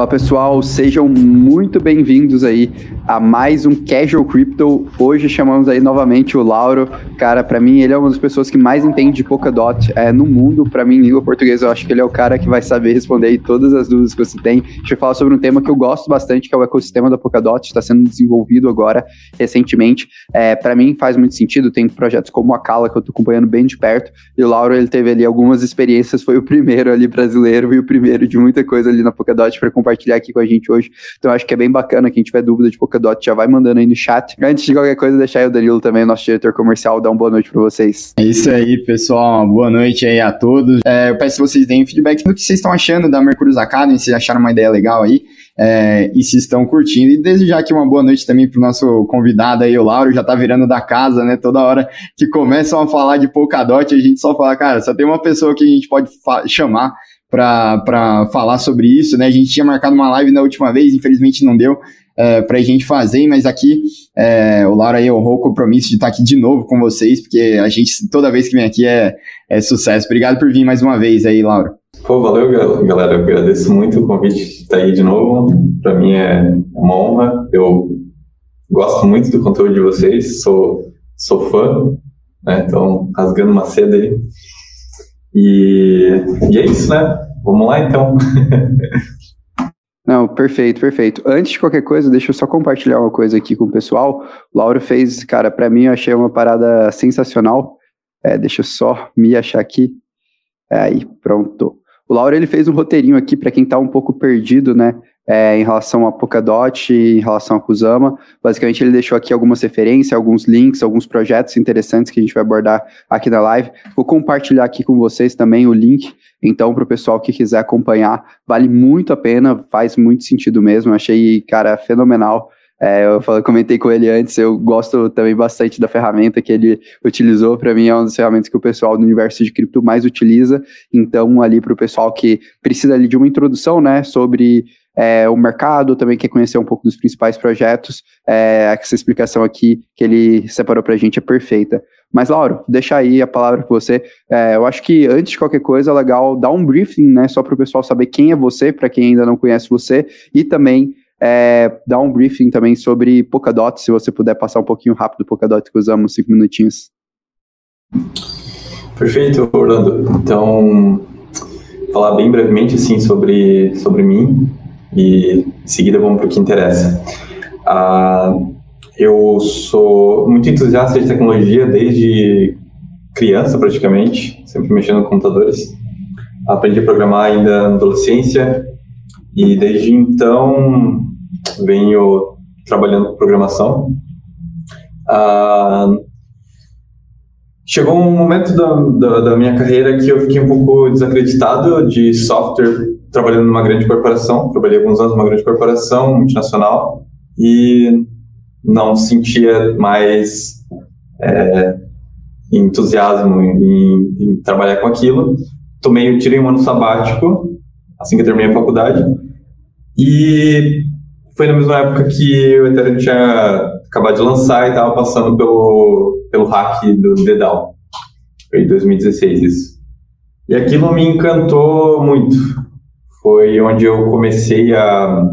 Fala pessoal, sejam muito bem-vindos aí a mais um Casual Crypto. Hoje chamamos aí novamente o Lauro. Cara, para mim ele é uma das pessoas que mais entende de Polkadot é, no mundo. Para mim, em língua portuguesa, eu acho que ele é o cara que vai saber responder aí todas as dúvidas que você tem. A gente vai falar sobre um tema que eu gosto bastante, que é o ecossistema da Polkadot. Está sendo desenvolvido agora, recentemente. É, para mim faz muito sentido. Tem projetos como a Kala que eu tô acompanhando bem de perto. E o Lauro, ele teve ali algumas experiências. Foi o primeiro ali brasileiro e o primeiro de muita coisa ali na Polkadot para compartilhar aqui com a gente hoje. Então acho que é bem bacana. Quem tiver dúvida de Polkadot já vai mandando aí no chat. Antes de qualquer coisa, deixar aí o Danilo também, nosso diretor comercial, dar uma boa noite para vocês. É isso aí, pessoal. Boa noite aí a todos. É, eu peço que vocês deem feedback do que vocês estão achando da Mercúrios Academy, se acharam uma ideia legal aí. É, e se estão curtindo. E desde já aqui uma boa noite também pro nosso convidado aí, o Lauro, já tá virando da casa, né? Toda hora que começam a falar de Polkadot, a gente só fala, cara, só tem uma pessoa que a gente pode chamar para falar sobre isso, né? A gente tinha marcado uma live na última vez, infelizmente não deu é, para a gente fazer, mas aqui é, o Laura honrou o compromisso de estar aqui de novo com vocês, porque a gente, toda vez que vem aqui, é, é sucesso. Obrigado por vir mais uma vez aí, Laura. Pô, valeu, galera. Eu agradeço muito o convite de estar aí de novo. Para mim é uma honra. Eu gosto muito do conteúdo de vocês, sou, sou fã, né? Então, rasgando uma seda aí. E, e é isso, né? Vamos lá então. Não, perfeito, perfeito. Antes de qualquer coisa, deixa eu só compartilhar uma coisa aqui com o pessoal. O Lauro fez, cara, para mim eu achei uma parada sensacional. É, deixa eu só me achar aqui. É, aí, pronto. O Lauro ele fez um roteirinho aqui para quem está um pouco perdido, né? É, em relação a Polkadot em relação a Kusama. Basicamente, ele deixou aqui algumas referências, alguns links, alguns projetos interessantes que a gente vai abordar aqui na live. Vou compartilhar aqui com vocês também o link. Então, para o pessoal que quiser acompanhar, vale muito a pena, faz muito sentido mesmo. Achei, cara, fenomenal. É, eu falei, comentei com ele antes, eu gosto também bastante da ferramenta que ele utilizou. Para mim, é uma das ferramentas que o pessoal do universo de cripto mais utiliza. Então, ali para o pessoal que precisa ali de uma introdução, né, sobre é, o mercado, também quer conhecer um pouco dos principais projetos, é, essa explicação aqui que ele separou para a gente é perfeita. Mas, Lauro, deixa aí a palavra com você. É, eu acho que antes de qualquer coisa é legal dar um briefing, né, só para o pessoal saber quem é você, para quem ainda não conhece você, e também é, dar um briefing também sobre Polkadot, se você puder passar um pouquinho rápido Polkadot, que usamos cinco minutinhos. Perfeito, Orlando. Então, falar bem brevemente assim sobre sobre mim e em seguida vamos para o que interessa. Ah, eu sou muito entusiasta de tecnologia desde criança, praticamente, sempre mexendo com computadores. Aprendi a programar ainda na adolescência e desde então venho trabalhando com programação. Ah, chegou um momento da, da, da, minha carreira que eu fiquei um pouco desacreditado de software trabalhando numa grande corporação, trabalhei alguns anos numa grande corporação multinacional e não sentia mais é, entusiasmo em, em, trabalhar com aquilo. Tomei, tirei um ano sabático assim que terminei a faculdade e foi na mesma época que o Ethereum tinha acabado de lançar e estava passando pelo, pelo hack do Dedal. Foi em 2016 isso. E aquilo me encantou muito foi onde eu comecei a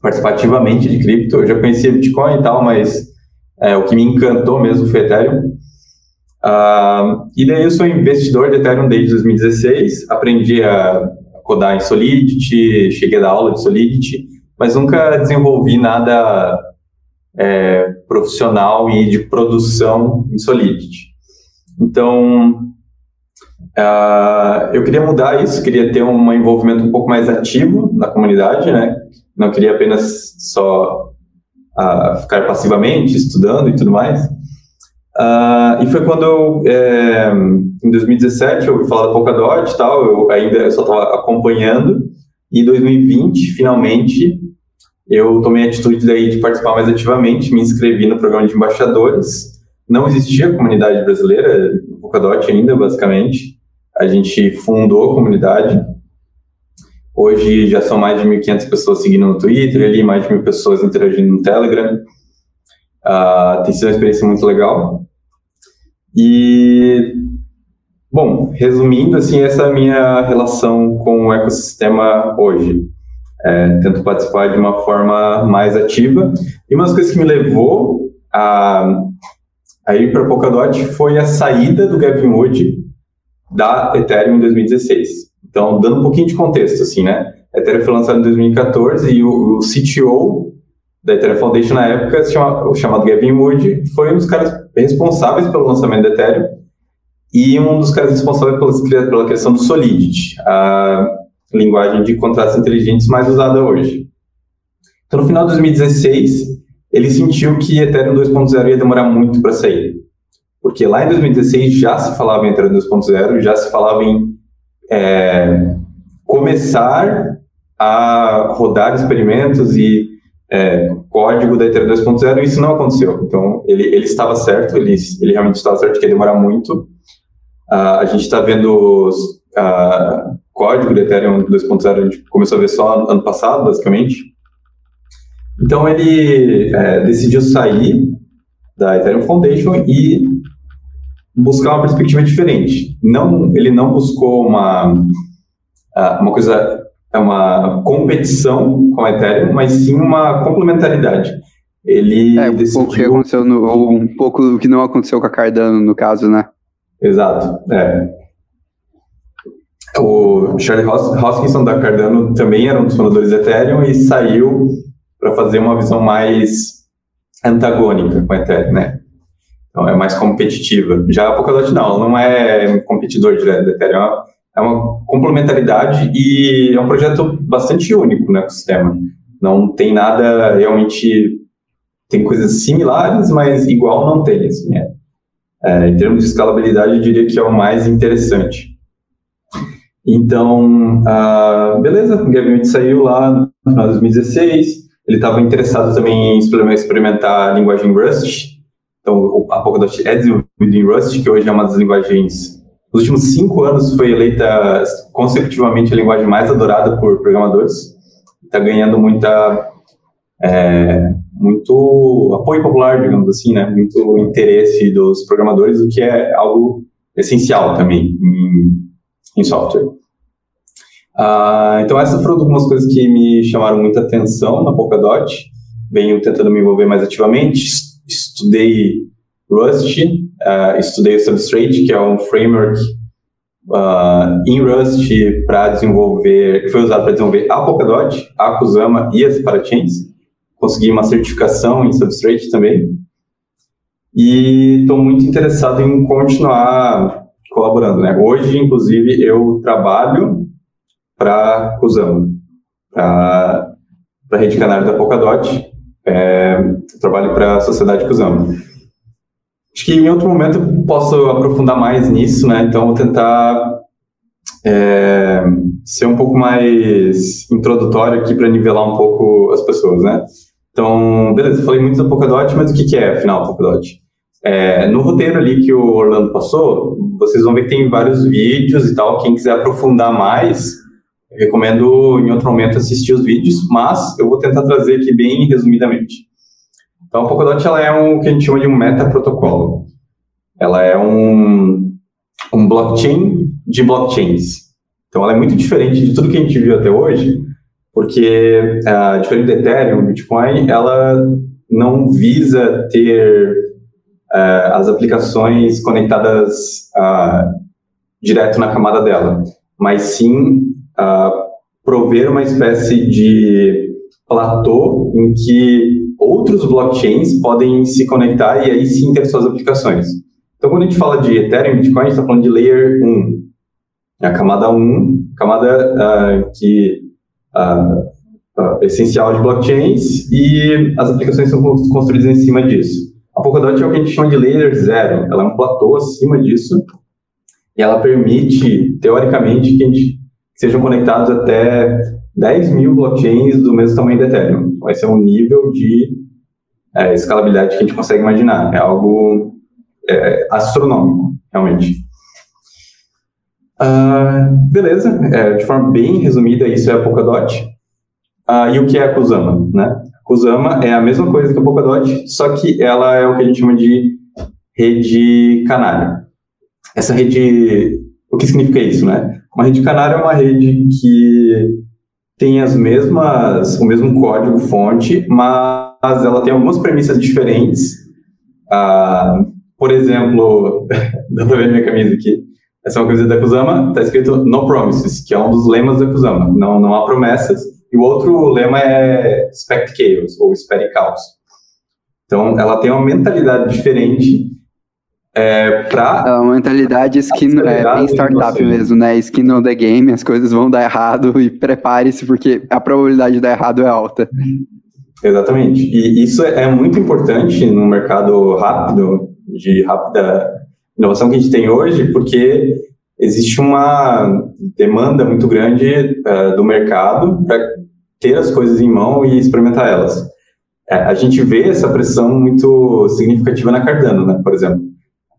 participar ativamente de cripto. Eu já conhecia Bitcoin e tal, mas é, o que me encantou mesmo foi Ethereum. Uh, e daí eu sou investidor de Ethereum desde 2016, aprendi a codar em Solidity, cheguei a dar aula de Solidity, mas nunca desenvolvi nada é, profissional e de produção em Solidity. Então, Uh, eu queria mudar isso, queria ter um envolvimento um pouco mais ativo na comunidade, né? Não queria apenas só uh, ficar passivamente estudando e tudo mais. Uh, e foi quando eu, é, em 2017, eu ouvi falar da Polkadot e tal, eu ainda só estava acompanhando, e em 2020, finalmente, eu tomei a atitude daí de participar mais ativamente, me inscrevi no programa de embaixadores, não existia comunidade brasileira, Polkadot ainda, basicamente, a gente fundou a comunidade. Hoje já são mais de 1.500 pessoas seguindo no Twitter, ali mais de mil pessoas interagindo no Telegram. Uh, tem sido uma experiência muito legal. E, bom, resumindo, assim, essa é a minha relação com o ecossistema hoje. é, tento participar de uma forma mais ativa. E uma das coisas que me levou a, a ir para Polkadot foi a saída do Gavin Wood da Ethereum em 2016. Então, dando um pouquinho de contexto, assim, né? A Ethereum foi lançada em 2014 e o, o CTO da Ethereum Foundation na época, o chamado Gavin Wood, foi um dos caras responsáveis pelo lançamento da Ethereum e um dos caras responsáveis pela, pela criação do Solidity, a linguagem de contratos inteligentes mais usada hoje. Então, no final de 2016, ele sentiu que Ethereum 2.0 ia demorar muito para sair. Porque lá em 2016 já se falava em Ethereum 2.0, já se falava em é, começar a rodar experimentos e é, código da Ethereum 2.0 e isso não aconteceu. Então, ele, ele estava certo, ele, ele realmente estava certo que ia demorar muito. Uh, a gente está vendo uh, código da Ethereum 2.0, a gente começou a ver só ano passado, basicamente. Então, ele é, decidiu sair da Ethereum Foundation e buscar uma perspectiva diferente. Não, ele não buscou uma, ah, uma coisa é uma competição com a Ethereum, mas sim uma complementaridade. Ele é, um decidiu... pouco que aconteceu no, ou um pouco o que não aconteceu com a Cardano, no caso, né? Exato, é. O Charlie Hoskinson da Cardano também era um dos fundadores da Ethereum e saiu para fazer uma visão mais antagônica com a Ethereum, né? Então é mais competitiva. Já a Polkadot não, não é competidor direto da Ethereum, é uma complementaridade e é um projeto bastante único no ecossistema. Não tem nada realmente. Tem coisas similares, mas igual não tem. Assim, é. É, em termos de escalabilidade, eu diria que é o mais interessante. Então, uh, beleza, o Gavin saiu lá no final de 2016. Ele estava interessado também em experimentar a linguagem Rust. Então, a Polkadot é desenvolvida em Rust, que hoje é uma das linguagens nos últimos cinco anos foi eleita consecutivamente a linguagem mais adorada por programadores. Está ganhando muita, é, muito apoio popular, digamos assim, né? Muito interesse dos programadores, o que é algo essencial também em, em software. Ah, então essas foram algumas coisas que me chamaram muita atenção na Polkadot. Venho tentando me envolver mais ativamente. Estudei Rust, uh, estudei o Substrate, que é um framework uh, em Rust para desenvolver, que foi usado para desenvolver a Polkadot, a Kusama e as Parachains. Consegui uma certificação em Substrate também. E estou muito interessado em continuar colaborando. Né? Hoje, inclusive, eu trabalho para Kusama, para a rede canário da Polkadot. É, trabalho para a sociedade Kusama. Acho que em outro momento eu posso aprofundar mais nisso, né? Então, vou tentar é, ser um pouco mais introdutório aqui para nivelar um pouco as pessoas, né? Então, beleza, falei muito da Polkadot, mas o que, que é, afinal, a Polkadot? É, no roteiro ali que o Orlando passou, vocês vão ver que tem vários vídeos e tal. Quem quiser aprofundar mais, recomendo em outro momento assistir os vídeos, mas eu vou tentar trazer aqui bem resumidamente. Então, a Polkadot ela é um que a gente chama de um metaprotocolo. Ela é um, um blockchain de blockchains. Então, ela é muito diferente de tudo que a gente viu até hoje, porque, uh, diferente do Ethereum, Bitcoin, ela não visa ter uh, as aplicações conectadas uh, direto na camada dela, mas sim prover uma espécie de platô em que outros blockchains podem se conectar e aí sim ter suas aplicações. Então, quando a gente fala de Ethereum e Bitcoin, a gente está falando de Layer 1. É a camada 1, camada uh, que uh, uh, essencial de blockchains e as aplicações são construídas em cima disso. A Polkadot é o que a gente chama de Layer 0. Ela é um platô acima disso e ela permite, teoricamente, que, a gente, sejam conectados até 10 mil blockchains do mesmo tamanho do Ethereum. Vai ser um nível de é, escalabilidade que a gente consegue imaginar. É algo é, astronômico, realmente. Uh, beleza, é, de forma bem resumida, isso é a Polkadot. Uh, e o que é a Kusama? Né? A Kusama é a mesma coisa que a Polkadot, só que ela é o que a gente chama de rede canário. Essa rede, o que significa isso, né? Uma rede canário é uma rede que tem as mesmas, o mesmo código fonte, mas ela tem algumas premissas diferentes. Ah, por exemplo, dá para ver minha camisa aqui. Essa é uma camisa da Kusama, está escrito No Promises, que é um dos lemas da Kusama. Não, não há promessas. E o outro lema é Expect Chaos, ou Espere Caos. Então, ela tem uma mentalidade diferente é, para... É uma mentalidade skin, é, bem startup mesmo, né? Skin on the game, as coisas vão dar errado e prepare-se, porque a probabilidade de dar errado é alta. Exatamente. E isso é muito importante no mercado rápido, de rápida inovação que a gente tem hoje, porque existe uma demanda muito grande uh, do mercado para ter as coisas em mão e experimentar elas. É, a gente vê essa pressão muito significativa na Cardano, né, por exemplo.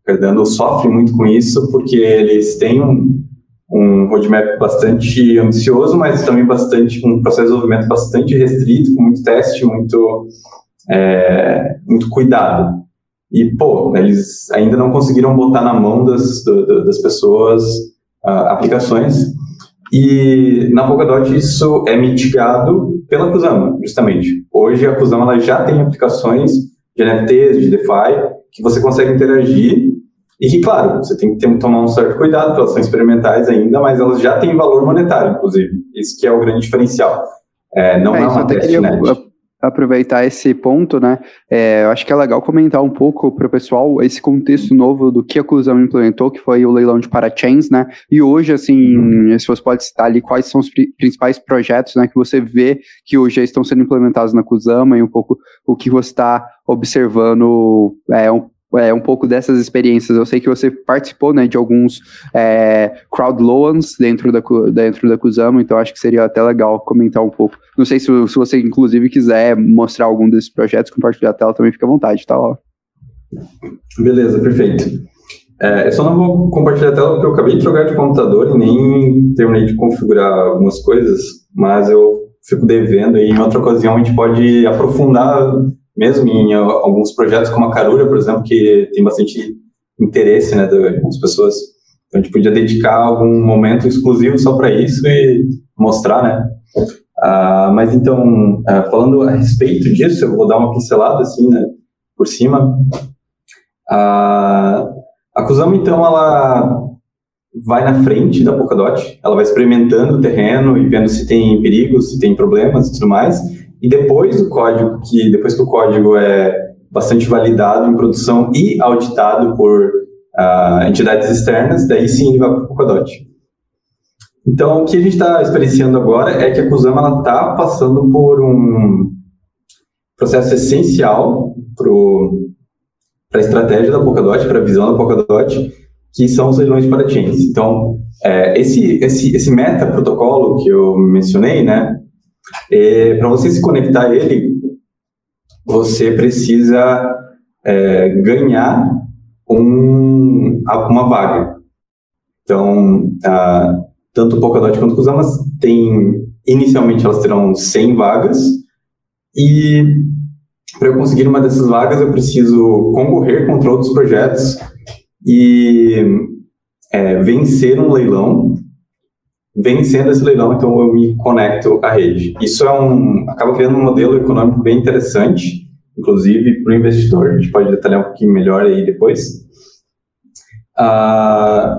Cardano sofre muito com isso porque eles têm um, um roadmap bastante ambicioso, mas também bastante um processo de desenvolvimento bastante restrito, com muito teste, muito, é, muito cuidado. E, pô, eles ainda não conseguiram botar na mão das, do, das pessoas uh, aplicações. E na Polkadot isso é mitigado pela Kusama, justamente. Hoje a Kusama ela já tem aplicações de NFTs, de DeFi, que você consegue interagir e que, claro, você tem que ter, tomar um certo cuidado, porque elas são experimentais ainda, mas elas já têm valor monetário, inclusive. Isso que é o grande diferencial. É, não é, é uma testnet aproveitar esse ponto, né? É, eu acho que é legal comentar um pouco para o pessoal esse contexto novo do que a Cusão implementou, que foi o leilão de parachains, né? E hoje, assim, uhum. se você pode citar ali quais são os principais projetos, né, que você vê que hoje já estão sendo implementados na Kusama e um pouco o que você está observando é, um, é, um pouco dessas experiências. Eu sei que você participou né, de alguns é, crowd loans dentro da, dentro da Kusama, então acho que seria até legal comentar um pouco. Não sei se, se você, inclusive, quiser mostrar algum desses projetos, compartilhar a tela também fica à vontade, tá lá. Beleza, perfeito. É, eu só não vou compartilhar a tela porque eu acabei de trocar de computador e nem terminei de configurar algumas coisas, mas eu fico devendo e em outra ocasião a gente pode aprofundar mesmo em alguns projetos como a Carura, por exemplo, que tem bastante interesse né, das pessoas. Então a gente podia dedicar algum momento exclusivo só para isso e mostrar, né? Ah, mas então, ah, falando a respeito disso, eu vou dar uma pincelada assim, né, por cima. Ah, a Kusama, então, ela vai na frente da Polkadot, ela vai experimentando o terreno e vendo se tem perigos, se tem problemas e tudo mais, e depois o código, que depois que o código é bastante validado em produção e auditado por uh, entidades externas, daí sim ele vai para o Polkadot. Então, o que a gente está experienciando agora é que a Kusama está passando por um processo essencial para a estratégia da Polkadot, para a visão da Polkadot, que são os leilões de parachains. Então, é, esse, esse, esse meta protocolo que eu mencionei, né, é, Para você se conectar a ele, você precisa é, ganhar um, uma vaga. Então, a, tanto o Polkadot quanto o Kusamas tem, inicialmente elas terão 100 vagas, e para eu conseguir uma dessas vagas eu preciso concorrer contra outros projetos e é, vencer um leilão vencendo esse leilão, então eu me conecto à rede. Isso é um, acaba criando um modelo econômico bem interessante, inclusive para o investidor. A gente pode detalhar um pouquinho melhor aí depois. Ah,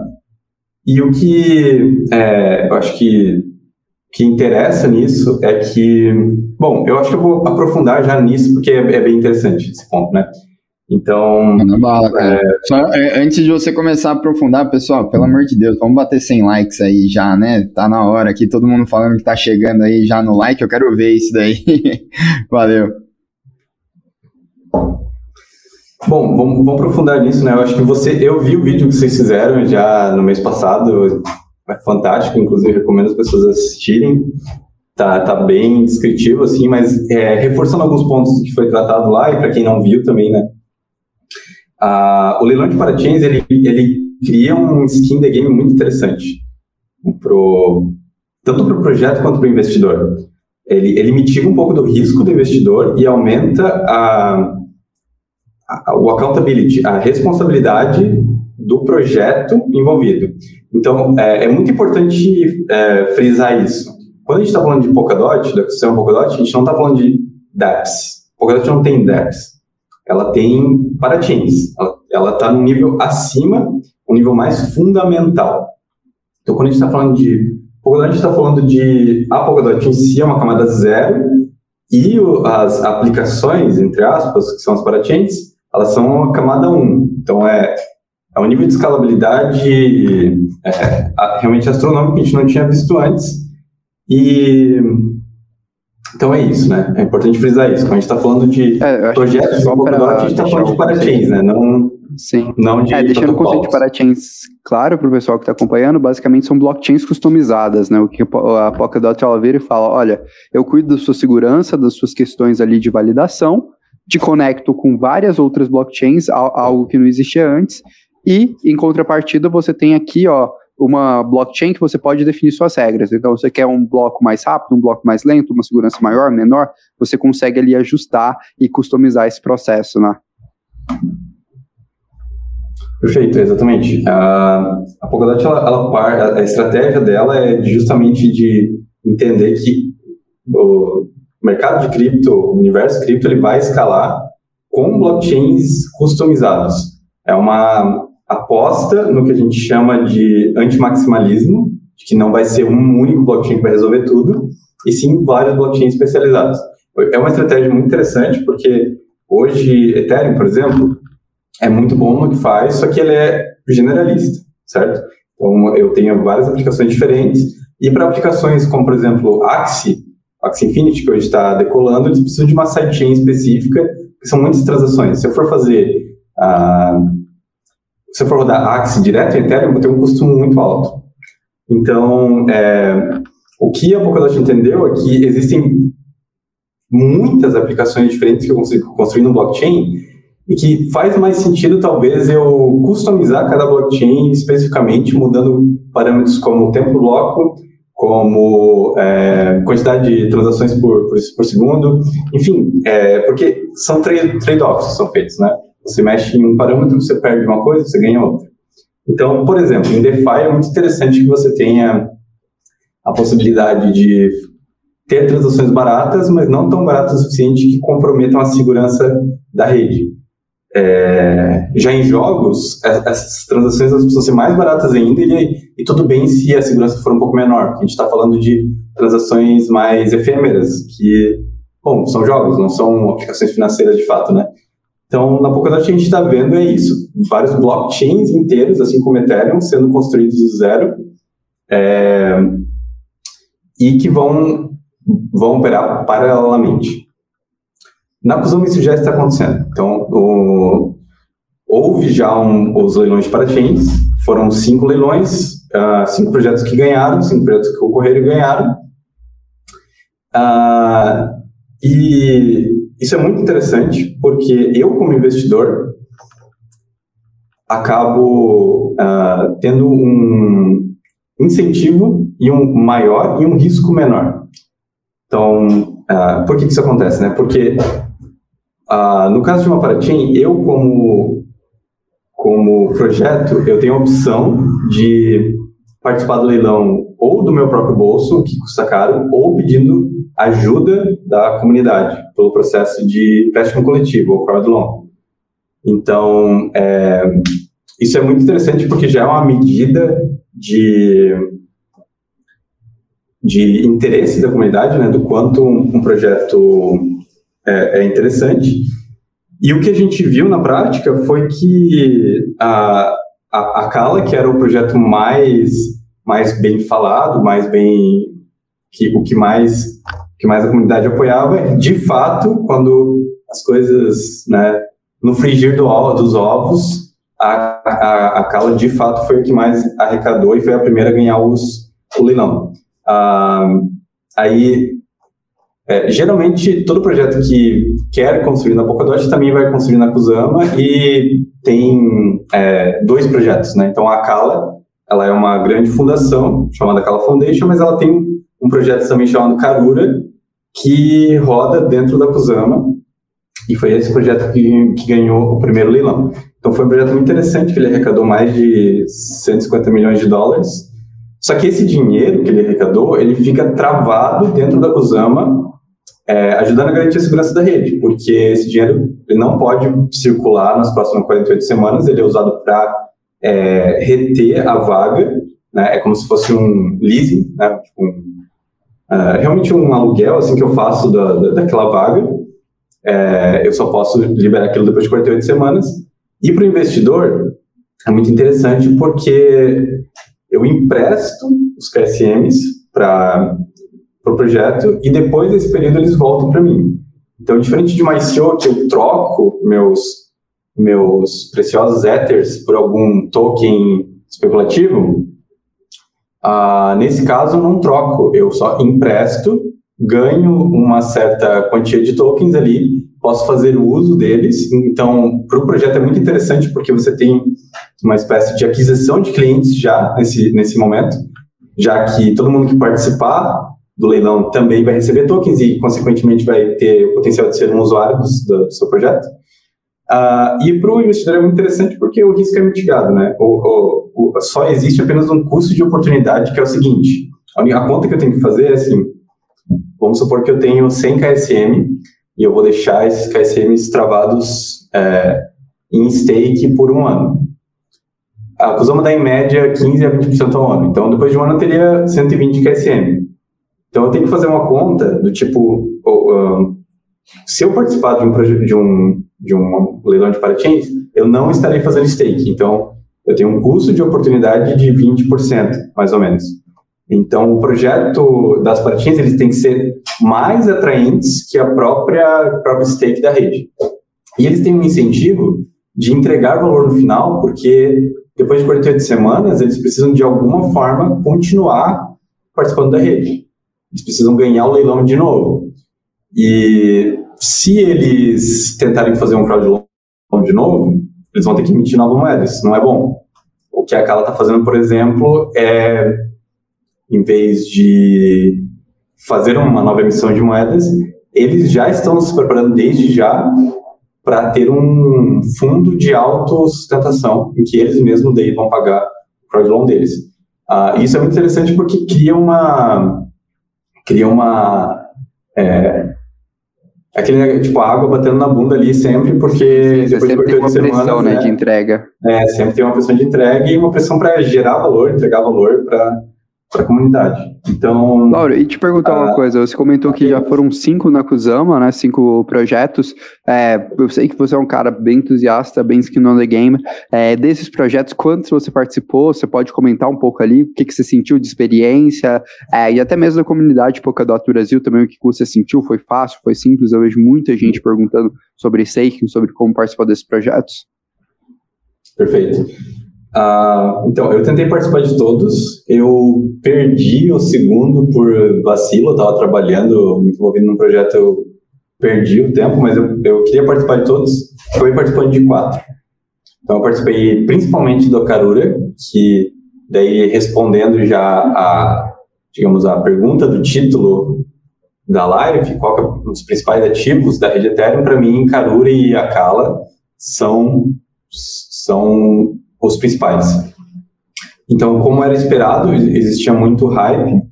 e o que é, eu acho que que interessa nisso é que, bom, eu acho que eu vou aprofundar já nisso porque é, é bem interessante esse ponto, né? Então. Bala, cara. É... Só, é, antes de você começar a aprofundar, pessoal, pelo amor de Deus, vamos bater 100 likes aí já, né? Tá na hora aqui, todo mundo falando que tá chegando aí já no like, eu quero ver isso daí. Valeu. Bom, vamos, vamos, aprofundar nisso, né? Eu acho que você, eu vi o vídeo que vocês fizeram já no mês passado, é fantástico, inclusive recomendo as pessoas assistirem. Tá, tá bem descritivo, assim, mas é, reforçando alguns pontos que foi tratado lá, e para quem não viu também, né? O leilão de parachains, ele, ele cria um skin the game muito interessante, pro, tanto para o projeto quanto para o investidor. Ele, ele mitiga um pouco do risco do investidor e aumenta a, a, o accountability, a responsabilidade do projeto envolvido. Então, é, é muito importante é, frisar isso. quando a gente está falando de Polkadot, da ecossistema Polkadot, a gente não está falando de dApps. Polkadot não tem dApps. Ela tem parachains. Ela está no nível acima, um nível mais fundamental. Então, quando a gente está falando de Polkadot, a gente está falando de a Polkadot em si é uma camada zero e o, as aplicações, entre aspas, que são as parachains, elas são a camada 1. Então, é, é um nível de escalabilidade é, realmente astronômico que a gente não tinha visto antes. E então é isso, né? É importante frisar isso. Quando a gente está falando de é, projetos de Polkadot, a gente está falando de parachains, né? Não, Sim. Não de é, deixando o conceito de parachains claro para o pessoal que está acompanhando, basicamente são blockchains customizadas, né? O que a Polkadot ela vira e fala, olha, eu cuido da sua segurança, das suas questões ali de validação, te conecto com várias outras blockchains, algo que não existia antes, e em contrapartida você tem aqui, ó, uma blockchain que você pode definir suas regras. Então, você quer um bloco mais rápido, um bloco mais lento, uma segurança maior, menor, você consegue ali ajustar e customizar esse processo, né? Perfeito, exatamente. A, a Polkadot, ela, ela, a estratégia dela é justamente de entender que o mercado de cripto, o universo cripto, ele vai escalar com blockchains customizados. É uma aposta no que a gente chama de antimaximalismo, de que não vai ser um único blockchain que vai resolver tudo, e sim vários blockchains especializados. É uma estratégia muito interessante, porque hoje, Ethereum, por exemplo, é muito bom no que faz, só que ele é generalista, certo? Então, eu tenho várias aplicações diferentes, e para aplicações como, por exemplo, Axie, Axie Infinity, que hoje está decolando, eles precisam de uma sidechain específica, que são muitas transações. Se eu for fazer, uh, se eu for rodar Axie direto em Ethereum, eu vou ter um custo muito alto. Então, é, o que a Polkadot entendeu é que existem muitas aplicações diferentes que eu consigo construir no blockchain e que faz mais sentido, talvez, eu customizar cada blockchain especificamente, mudando parâmetros como o tempo do bloco, como é, quantidade de transações por, por, por segundo, enfim, é, porque são trade-offs que são feitos, né? Você mexe em um parâmetro, você perde uma coisa, você ganha outra. Então, por exemplo, em DeFi é muito interessante que você tenha a possibilidade de ter transações baratas, mas não tão baratas o suficiente que comprometam a segurança da rede. É, já em jogos, é, essas transações elas precisam ser mais baratas ainda e, e tudo bem se a segurança for um pouco menor. A gente está falando de transações mais efêmeras, que, bom, são jogos, não são aplicações financeiras de fato, né? Então, na Polkadot a gente está vendo é isso, vários blockchains inteiros, assim como Ethereum, sendo construídos do zero é, e que vão, vão operar paralelamente. Na Kusama isso já está acontecendo. Então, o, houve já um, os leilões para chains, foram cinco leilões, uh, cinco projetos que ganharam, cinco projetos que ocorreram e ganharam. Uh, e isso é muito interessante, porque eu, como investidor, acabo uh, tendo um incentivo e um maior e um risco menor. Então, uh, por que, isso acontece? Né? Porque ah, no caso de uma Paratim, eu como, como projeto, eu tenho a opção de participar do leilão ou do meu próprio bolso, que custa caro, ou pedindo ajuda da comunidade pelo processo de empréstimo coletivo, ou crowd loan. Então, é, isso é muito interessante porque já é uma medida de, de interesse da comunidade, né, do quanto um, um projeto é, é interessante. E o que a gente viu na prática foi que a, a, a Kala, que era o projeto mais, mais bem falado, mais bem que o que mais que mais a comunidade apoiava, de fato, quando as coisas, né, no frigir do, dos ovos, a, a, a Kala de fato foi o que mais arrecadou e foi a primeira a ganhar os, o leilão. Ah, aí é, geralmente, todo projeto que quer construir na Polkadot também vai construir na Kusama e tem é, dois projetos, né? Então, a Kala, ela é uma grande fundação chamada Kala Foundation, mas ela tem um projeto também chamado Karura, que roda dentro da Kusama, e foi esse projeto que, que ganhou o primeiro leilão. Então, foi um projeto muito interessante, que ele arrecadou mais de 150 milhões de dólares, Só que esse dinheiro que ele arrecadou, ele fica travado dentro da Kusama, é, ajudando a garantir a segurança da rede, porque esse dinheiro ele não pode circular nas próximas 48 semanas, ele é usado para é, reter a vaga, né, é como se fosse um leasing, né, tipo um, uh, realmente um aluguel assim que eu faço da, da daquela vaga, é, eu só posso liberar aquilo depois de 48 semanas, e para o investidor é muito interessante porque eu empresto os KSMs para o pro projeto e depois desse período eles voltam para mim. Então, diferente de uma ICO que eu troco meus, meus preciosos Ethers por algum token especulativo, ah, nesse caso eu não troco, eu só empresto, ganho uma certa quantia de tokens ali, posso fazer o uso deles. Então, para o projeto é muito interessante porque você tem uma espécie de aquisição de clientes já nesse, nesse momento, já que todo mundo que participar do leilão também vai receber tokens e, consequentemente, vai ter o potencial de ser um usuário do, do seu projeto. Uh, e para o investidor é muito interessante porque o risco é mitigado, né? O, o, o, só existe apenas um custo de oportunidade que é o seguinte: a conta que eu tenho que fazer é assim: vamos supor que eu tenho 100 KSM e eu vou deixar esses KSMs travados é, em stake por um ano a Kusama dá em média 15 a 20% ao ano. Então, depois de um ano, eu teria 120 QSM. Então, eu tenho que fazer uma conta do tipo, uh, se eu participar de um de um, de um leilão de parachains, eu não estarei fazendo stake. Então, eu tenho um custo de oportunidade de 20%, mais ou menos. Então, o projeto das parachains, eles têm que ser mais atraentes que a própria, própria stake da rede. E eles têm um incentivo de entregar valor no final, porque depois de 48 semanas, eles precisam de alguma forma continuar participando da rede. Eles precisam ganhar o leilão de novo. E se eles tentarem fazer um crowdloan de novo, eles vão ter que emitir nova moeda. Isso não é bom. O que a Kala está fazendo, por exemplo, é, em vez de fazer uma nova emissão de moedas, eles já estão se preparando desde já para ter um fundo de autossustentação em que eles mesmos daí vão pagar o crowdloan deles. Uh, isso é muito interessante porque cria uma cria uma é, aquele tipo água batendo na bunda ali sempre porque Você depois sempre de tem uma pressão né, de entrega. É sempre tem uma pressão de entrega e uma pressão para gerar valor entregar valor para para a comunidade. Então. Laura, e te perguntar uma coisa: você comentou que já foram cinco na Kusama, né? Cinco projetos. É, eu sei que você é um cara bem entusiasta, bem skin on the game. É, desses projetos, quantos você participou? Você pode comentar um pouco ali o que, que você sentiu de experiência é, e até mesmo da comunidade Polkadot Brasil também, o que você sentiu? Foi fácil? Foi simples? Eu vejo muita gente perguntando sobre staking, sobre como participar desses projetos. Perfeito. Uh, então, eu tentei participar de todos. Eu perdi o segundo por vacilo. Eu estava trabalhando, me envolvendo num projeto, eu perdi o tempo, mas eu, eu queria participar de todos. Fui participando de quatro. Então, eu participei principalmente do Karura, que daí respondendo já a, digamos, a pergunta do título da live, qual é um dos principais ativos da rede Ethereum, para mim, Karura e Akala são são os principais. Então, como era esperado, existia muito hype,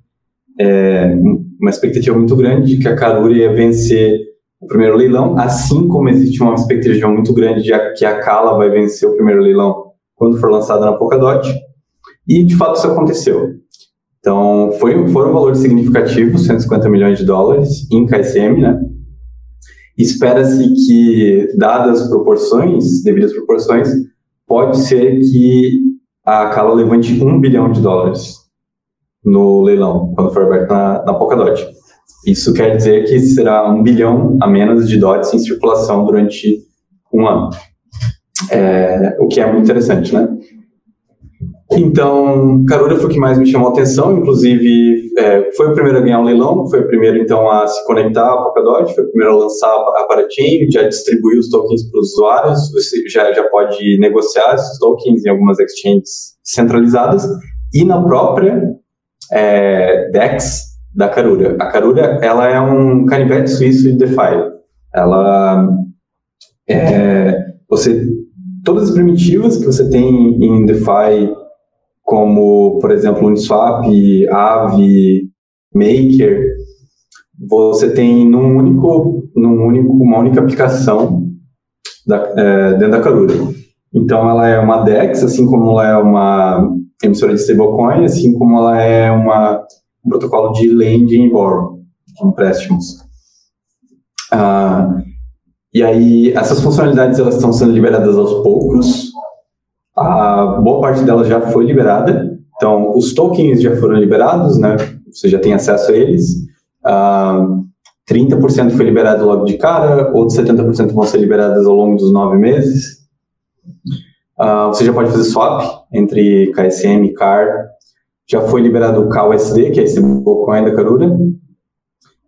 é, uma expectativa muito grande de que a Karura ia vencer o primeiro leilão, assim como existe uma expectativa muito grande de que a Kala vai vencer o primeiro leilão quando for lançada na Polkadot. E, de fato, isso aconteceu. Então, foi, foram valores significativos, 150 milhões de dólares em KSM, né? Espera-se que, dadas as proporções, devidas proporções, pode ser que a Cala levante um bilhão de dólares no leilão, quando for aberto na, na Polkadot. Isso quer dizer que será um bilhão a menos de DOTs em circulação durante um ano. É, o que é muito interessante, né? Então, Karura foi o que mais me chamou a atenção, inclusive é, foi o primeiro a ganhar um leilão, foi o primeiro então a se conectar à Polkadot, foi o primeiro a lançar a Parachain, já distribuiu os tokens para os usuários, você já, já pode negociar esses tokens em algumas exchanges centralizadas e na própria é, DEX da Karura. A Karura ela é um canivete suíço de DeFi. Ela é, você todas as primitivas que você tem em DeFi como, por exemplo, Uniswap, Aave, Maker, você tem num único, num único, uma única aplicação da, é, dentro da Carura. Então, ela é uma DEX, assim como ela é uma emissora de stablecoin, assim como ela é uma, um protocolo de lending e borrow, de empréstimos. Ah, e aí, essas funcionalidades elas estão sendo liberadas aos poucos. A boa parte delas já foi liberada. Então, os tokens já foram liberados, né? Você já tem acesso a eles. Uh, 30% foi liberado logo de cara, outros 70% vão ser liberados ao longo dos nove meses. Uh, você já pode fazer swap entre KSM e CAR. Já foi liberado o KUSD, que é esse coin da Carura.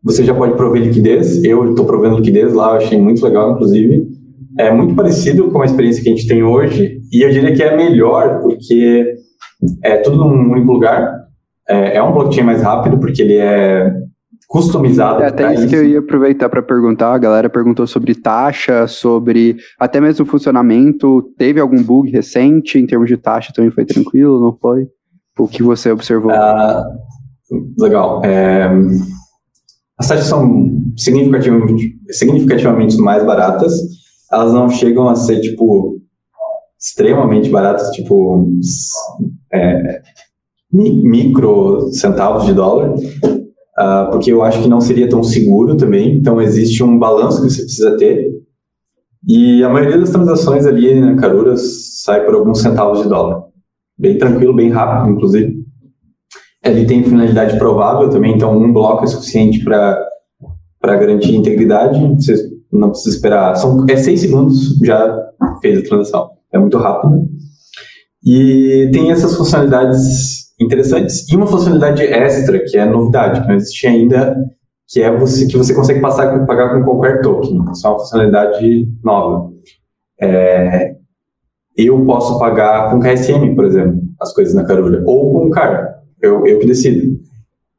Você já pode prover liquidez. Eu estou provendo liquidez lá, achei muito legal, inclusive. É muito parecido com a experiência que a gente tem hoje, e eu diria que é melhor, porque é tudo num único lugar. É, é um blockchain mais rápido, porque ele é customizado. É até isso, que eu ia aproveitar para perguntar. A galera perguntou sobre taxa, sobre até mesmo funcionamento. Teve algum bug recente em termos de taxa? Também foi tranquilo, não foi? O que você observou? Uh, legal. É, as taxas são significativamente, significativamente mais baratas. Elas não chegam a ser, tipo, extremamente baratas, tipo, é, micro centavos de dólar, uh, porque eu acho que não seria tão seguro também. Então, existe um balanço que você precisa ter. E a maioria das transações ali na Carura sai por alguns centavos de dólar. Bem tranquilo, bem rápido, inclusive. Ele tem finalidade provável também, então um bloco é suficiente para garantir a integridade. Você não precisa esperar. São, é seis segundos, já fez a transação. É muito rápido. E tem essas funcionalidades interessantes. E uma funcionalidade extra, que é novidade, que não existe ainda, que é você, que você consegue passar, pagar com qualquer token. Isso é uma funcionalidade nova. É, eu posso pagar com KSM, por exemplo, as coisas na Carura, ou com CAR eu, eu que decido.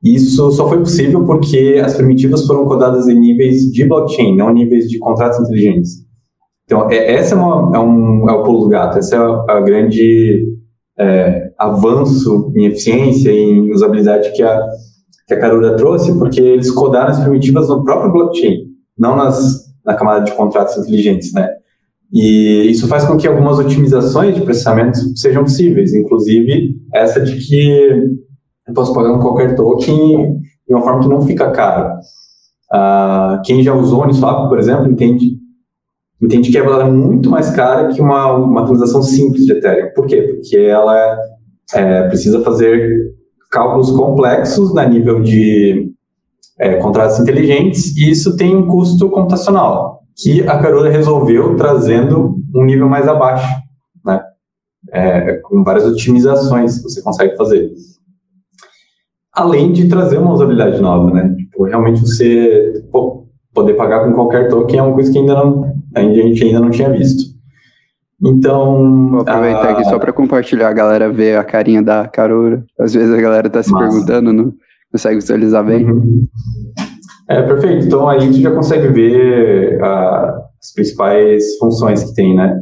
Isso só foi possível porque as primitivas foram codadas em níveis de blockchain, não níveis de contratos inteligentes. Então, é, essa é, uma, é, um, é o pulo do gato, essa é a, a grande é, avanço em eficiência e em usabilidade que a, que a Carura trouxe, porque eles codaram as primitivas no próprio blockchain, não nas, na camada de contratos inteligentes, né? E isso faz com que algumas otimizações de processamento sejam possíveis, inclusive essa de que eu posso pagar com qualquer token de uma forma que não fica caro. Uh, quem já usou o Uniswap, por exemplo, entende, entende que ela é muito mais cara que uma, uma transação simples de Ethereum. Por quê? Porque ela é, precisa fazer cálculos complexos na nível de é, contratos inteligentes e isso tem um custo computacional que a Carura resolveu trazendo um nível mais abaixo, né? É, com várias otimizações que você consegue fazer além de trazer uma usabilidade nova, né? Tipo, realmente você pô, poder pagar com qualquer token é uma coisa que ainda não, a gente ainda não tinha visto. Então. Vou aproveitar a... aqui só para compartilhar, a galera ver a carinha da Carura. Às vezes a galera está se Massa. perguntando, não consegue visualizar bem. Uhum. É, perfeito. Então aí tu já consegue ver uh, as principais funções que tem, né?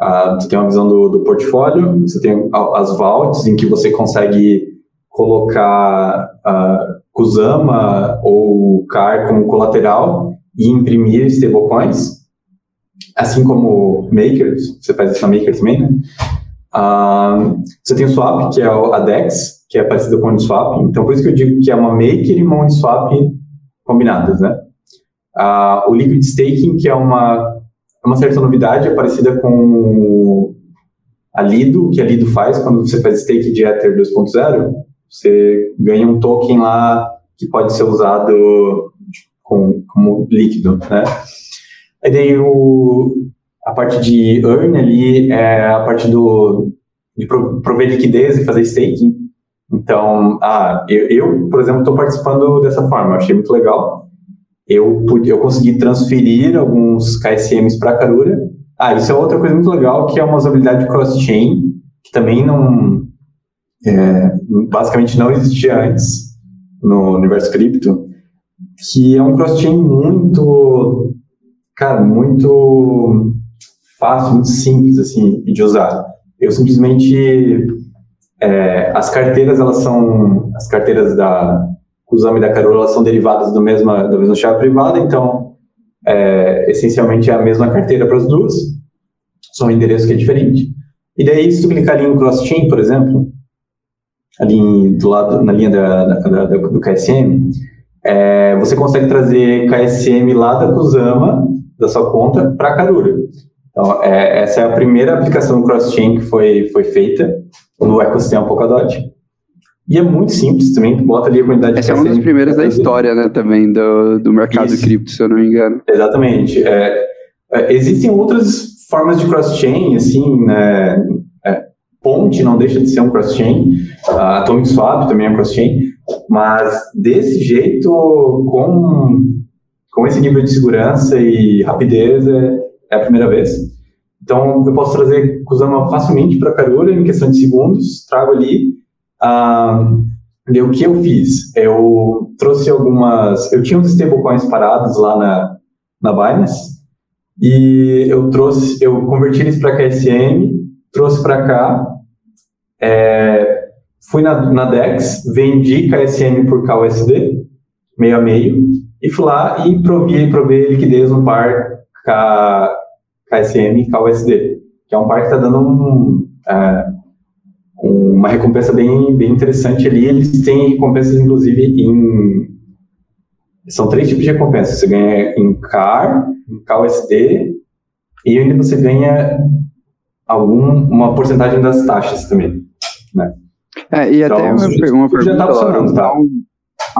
Uh, tu tem uma visão do, do portfólio, você tem as vaults, em que você consegue colocar uh, Kusama ou CAR como colateral e imprimir stablecoins, assim como Makers, você faz isso na Maker também, né? Uh, você tem o Swap, que é a DEX, que é parecida com o Uniswap, então por isso que eu digo que é uma Maker e uma Uniswap combinadas, né? Uh, o Liquid Staking, que é uma, uma certa novidade, é parecida com a Lido, que a Lido faz quando você faz stake de Ether 2.0, você ganha um token lá que pode ser usado com, como líquido, né? Aí daí o, a parte de earn ali é a parte do, de prover liquidez e fazer staking. Então, ah, eu, eu por exemplo, estou participando dessa forma, achei muito legal. Eu, eu consegui transferir alguns KSMs para a Carura. Ah, isso é outra coisa muito legal, que é uma usabilidade cross-chain, que também não, é, basicamente não existia antes no universo cripto, que é um cross-chain muito, cara, muito fácil, muito simples, assim, de usar. Eu simplesmente é, as carteiras, elas são, as carteiras da Kusama e da Karura, elas são derivadas do mesma, da mesma chave privada, então, é, essencialmente é a mesma carteira para as duas, só um endereço que é diferente. E daí, se tu clicar ali em cross-chain, por exemplo, ali do lado, na linha da, da, da do KSM, é, você consegue trazer KSM lá da Kusama, da sua conta, para a Karura. Então, é, essa é a primeira aplicação cross-chain que foi, foi feita no ecossistema Polkadot. E é muito simples também, tu bota ali a quantidade Essa de Essa é uma das primeiras da história, né, também, do, do mercado Isso. cripto, se eu não me engano. Exatamente. É, é, existem outras formas de cross-chain, assim, né, é, Ponte não deixa de ser um cross-chain, a Atomic Swap também é um cross-chain, mas desse jeito, com, com esse nível de segurança e rapidez, é, é a primeira vez. Então, eu posso trazer Kusama facilmente para a Karura em questão de segundos, trago ali. Ah, e o que eu fiz? Eu trouxe algumas. Eu tinha uns stablecoins parados lá na, na Binance, e eu trouxe, eu converti eles para KSM, trouxe para cá, é, fui na, na DEX, vendi KSM por KUSD, meio a meio, e fui lá e provei, provei liquidez no par K, KSM e KUSD, que é um par que está dando um, é, uma recompensa bem, bem interessante ali. Eles têm recompensas, inclusive, em. São três tipos de recompensas. Você ganha em CAR, em KUSD, e ainda você ganha algum, uma porcentagem das taxas também. Né? É, e então, até uma, uma pergunta, já tá Laura, tá?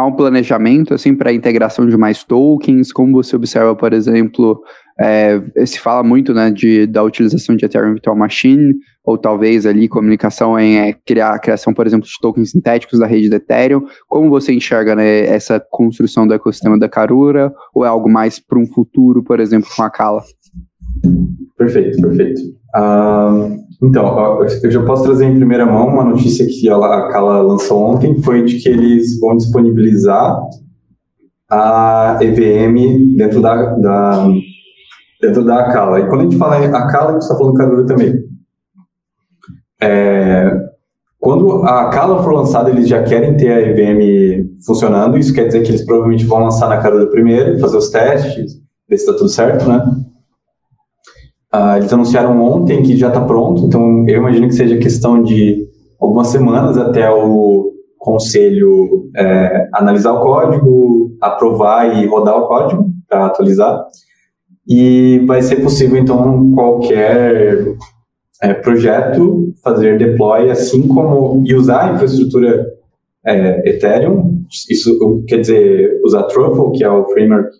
Há um planejamento assim para a integração de mais tokens? Como você observa, por exemplo, é, se fala muito né, de, da utilização de Ethereum Virtual Machine, ou talvez ali comunicação em é, criar a criação, por exemplo, de tokens sintéticos da rede de Ethereum. Como você enxerga né, essa construção do ecossistema da Karura, ou é algo mais para um futuro, por exemplo, com a Kala? Perfeito, perfeito. Uh, então, eu já posso trazer em primeira mão uma notícia que a Kala lançou ontem, foi de que eles vão disponibilizar a EVM dentro da, da dentro da Akala. E quando a gente fala em Akala, a gente está falando Karura também. É, quando a Akala for lançada, eles já querem ter a EVM funcionando, isso quer dizer que eles provavelmente vão lançar na Karura primeiro, fazer os testes, ver se está tudo certo, né? Uh, eles anunciaram ontem que já está pronto, então eu imagino que seja questão de algumas semanas até o conselho é, analisar o código, aprovar e rodar o código para atualizar. E vai ser possível, então, qualquer é, projeto fazer deploy, assim como e usar a infraestrutura é, Ethereum. Isso quer dizer usar Truffle, que é o framework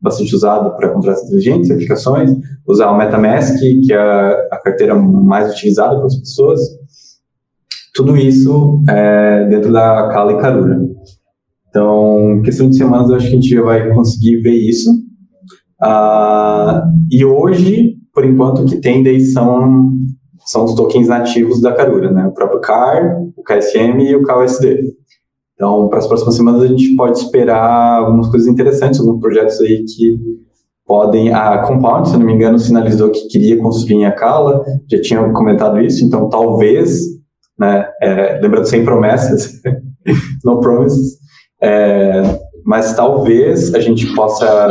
bastante usado para contratos inteligentes, aplicações, usar o MetaMask, que é a carteira mais utilizada pelas pessoas. Tudo isso é, dentro da Kala e Karura. Então, questão de semanas, eu acho que a gente já vai conseguir ver isso. Uh, e hoje, por enquanto, o que tem daí são, são os tokens nativos da Karura, né? O próprio CAR, o KSM e o KUSD. Então, para as próximas semanas, a gente pode esperar algumas coisas interessantes, alguns projetos aí que podem. A Compound, se não me engano, sinalizou que queria construir em Akala, já tinha comentado isso, então talvez, né, é, lembrando sem promessas, no promises, é, mas talvez a gente possa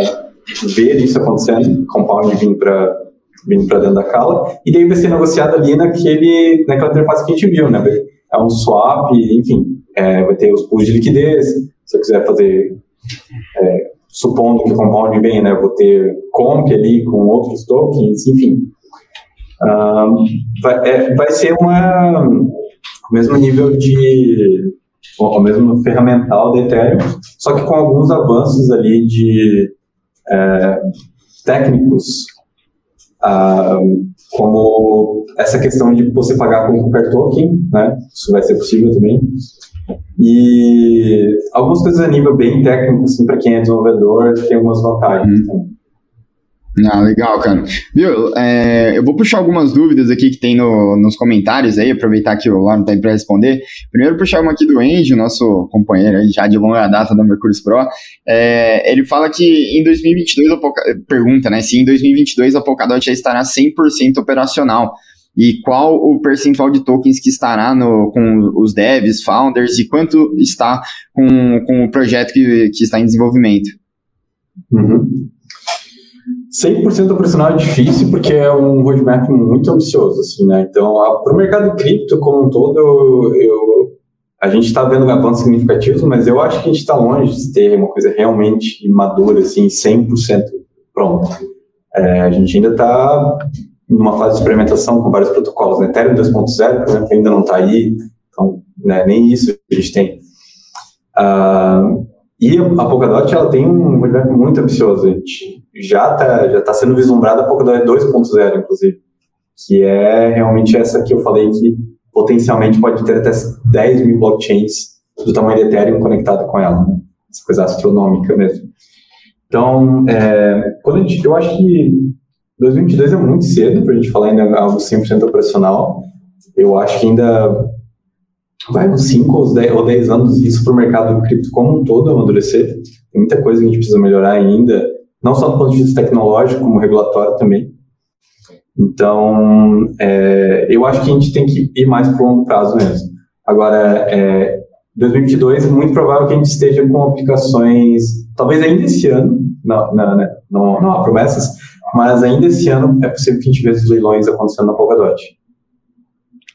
ver isso acontecendo, Compound vindo para vindo para dentro da Kala, e daí vai ser negociado ali naquele, naquela interface que a gente viu, né? É um swap, enfim, é, vai ter os pools de liquidez, se eu quiser fazer, é, supondo que o compound vem, né, vou ter comp ali com outros tokens, enfim. Um, vai, é, vai ser uma, o mesmo nível de, o mesmo ferramental da Ethereum, só que com alguns avanços ali de é, técnicos, como essa questão de você pagar com qualquer token, né? Isso vai ser possível também. E algumas coisas a nível bem técnico, assim, para quem é desenvolvedor, tem algumas vantagens uhum. também. Ah, legal, cara. Viu, é, eu vou puxar algumas dúvidas aqui que tem no, nos comentários aí, aproveitar que o Lauro tá aí para responder. Primeiro, puxar uma aqui do Enjo, nosso companheiro aí já de longa data da Mercúrio Pro. É, ele fala que em 2022, a Polka, pergunta, né, se em 2022 a Polkadot já estará 100% operacional. E qual o percentual de tokens que estará no, com os devs, founders e quanto está com, com o projeto que, que está em desenvolvimento? Uhum. 100% operacional é difícil porque é um roadmap muito ambicioso, assim, né? Então, para o mercado cripto como um todo, eu, eu a gente está vendo avanços significativos, mas eu acho que a gente está longe de ter uma coisa realmente madura, assim, 100% pronta. É, a gente ainda está numa fase de experimentação com vários protocolos. Né? Ethereum 2.0, por exemplo, ainda não está aí, então né, nem isso a gente tem. Uh, e a Polkadot ela tem um roadmap muito ambicioso. A gente já está já tá sendo vislumbrada a Polkadot 2.0, inclusive, que é realmente essa que eu falei que potencialmente pode ter até 10 mil blockchains do tamanho de Ethereum conectada com ela. Né? Essa coisa astronômica mesmo. Então, é, quando a gente, eu acho que 2022 é muito cedo para a gente falar ainda algo 100% operacional. Eu acho que ainda vai uns 5 ou 10, ou 10 anos isso para o mercado cripto como um todo amadurecer. Tem muita coisa que a gente precisa melhorar ainda, não só do ponto de vista tecnológico, como regulatório também. Então, é, eu acho que a gente tem que ir mais para o longo prazo mesmo. Agora, é, 2022 é muito provável que a gente esteja com aplicações, talvez ainda esse ano, não, não, né, não, não há promessas, mas ainda esse ano é possível que a gente veja os leilões acontecendo na Polkadot.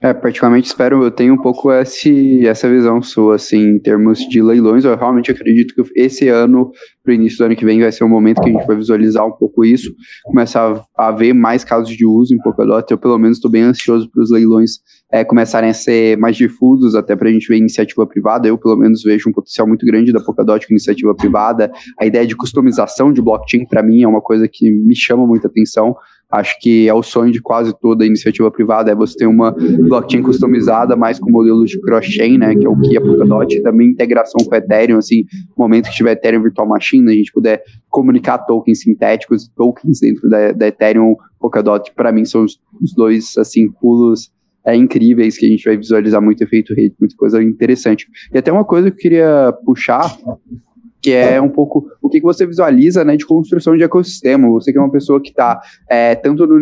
É, particularmente espero, eu tenho um pouco esse, essa visão sua, assim, em termos de leilões, eu realmente acredito que esse ano, para o início do ano que vem, vai ser o momento que a gente vai visualizar um pouco isso, começar a, a ver mais casos de uso em Polkadot, eu pelo menos estou bem ansioso para os leilões é, começarem a ser mais difusos, até para a gente ver iniciativa privada, eu pelo menos vejo um potencial muito grande da Polkadot com iniciativa privada, a ideia de customização de blockchain, para mim, é uma coisa que me chama muita atenção, Acho que é o sonho de quase toda iniciativa privada, é você ter uma blockchain customizada, mais com modelos de cross-chain, né, que é o que a Polkadot, e também integração com Ethereum, assim, no momento que tiver Ethereum Virtual Machine, a gente puder comunicar tokens sintéticos, tokens dentro da, da Ethereum Polkadot, para mim são os, os, dois, assim, pulos é, incríveis que a gente vai visualizar muito efeito rede, muita coisa interessante. E até uma coisa que eu queria puxar, que é um pouco o que você visualiza né, de construção de ecossistema. Você que é uma pessoa que está é, tanto no,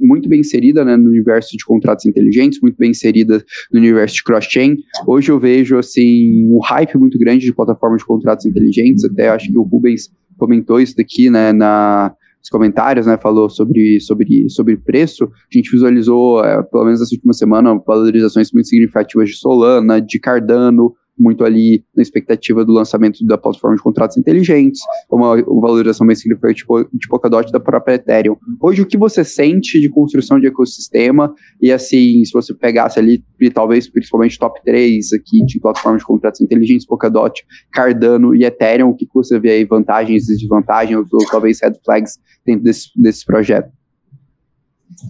muito bem inserida né, no universo de contratos inteligentes, muito bem inserida no universo de cross-chain. Hoje eu vejo assim um hype muito grande de plataformas de contratos inteligentes. Até acho que o Rubens comentou isso daqui né, na, nos comentários, né, falou sobre, sobre, sobre preço, a gente visualizou, é, pelo menos nessa última semana, valorizações muito significativas de Solana, de Cardano, muito ali na expectativa do lançamento da plataforma de contratos inteligentes, uma, valorização bem significante de Polkadot da própria Ethereum. Hoje, o que você sente de construção de ecossistema e assim, se você pegasse ali, talvez principalmente top 3 aqui de plataformas de contratos inteligentes, Polkadot, Cardano e Ethereum, o que você vê aí, vantagens e desvantagens, ou talvez red flags dentro desse, desse projeto?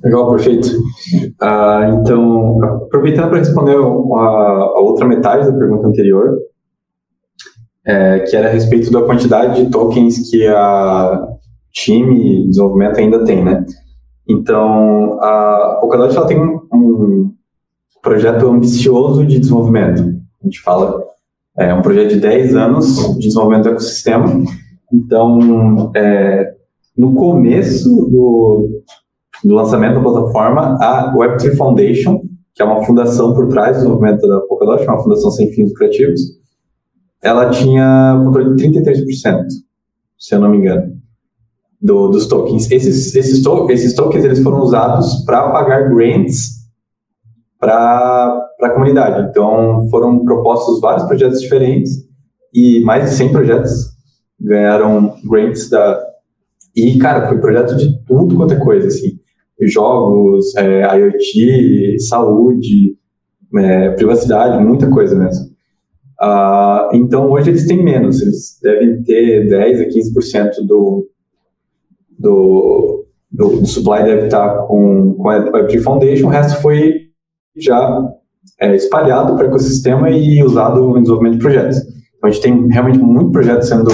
Legal, perfeito. Ah, então, aproveitando para responder a, a, outra metade da pergunta anterior, é, que era a respeito da quantidade de tokens que a time de desenvolvimento ainda tem, né? Então, a Polkadot ela tem um, um projeto ambicioso de desenvolvimento. A gente fala, é um projeto de 10 anos de desenvolvimento do ecossistema. Então, é, no começo do, do lançamento da plataforma, a Web3 Foundation, que é uma fundação por trás do desenvolvimento da Polkadot, uma fundação sem fins lucrativos, ela tinha controle de 33%, se eu não me engano, do, dos tokens. Esses, esses, to esses tokens eles foram usados para pagar grants para a comunidade. Então, foram propostos vários projetos diferentes e mais de 100 projetos ganharam grants da... E, cara, foi projeto de tudo quanto é coisa, assim jogos, é, IoT, saúde, é, privacidade, muita coisa mesmo. Uh, então, hoje eles têm menos, eles devem ter 10 a 15% do, do, do, do supply deve estar com, com a Web3 Foundation, o resto foi já é, espalhado para o ecossistema e usado no desenvolvimento de projetos. Então, a gente tem realmente muito projeto sendo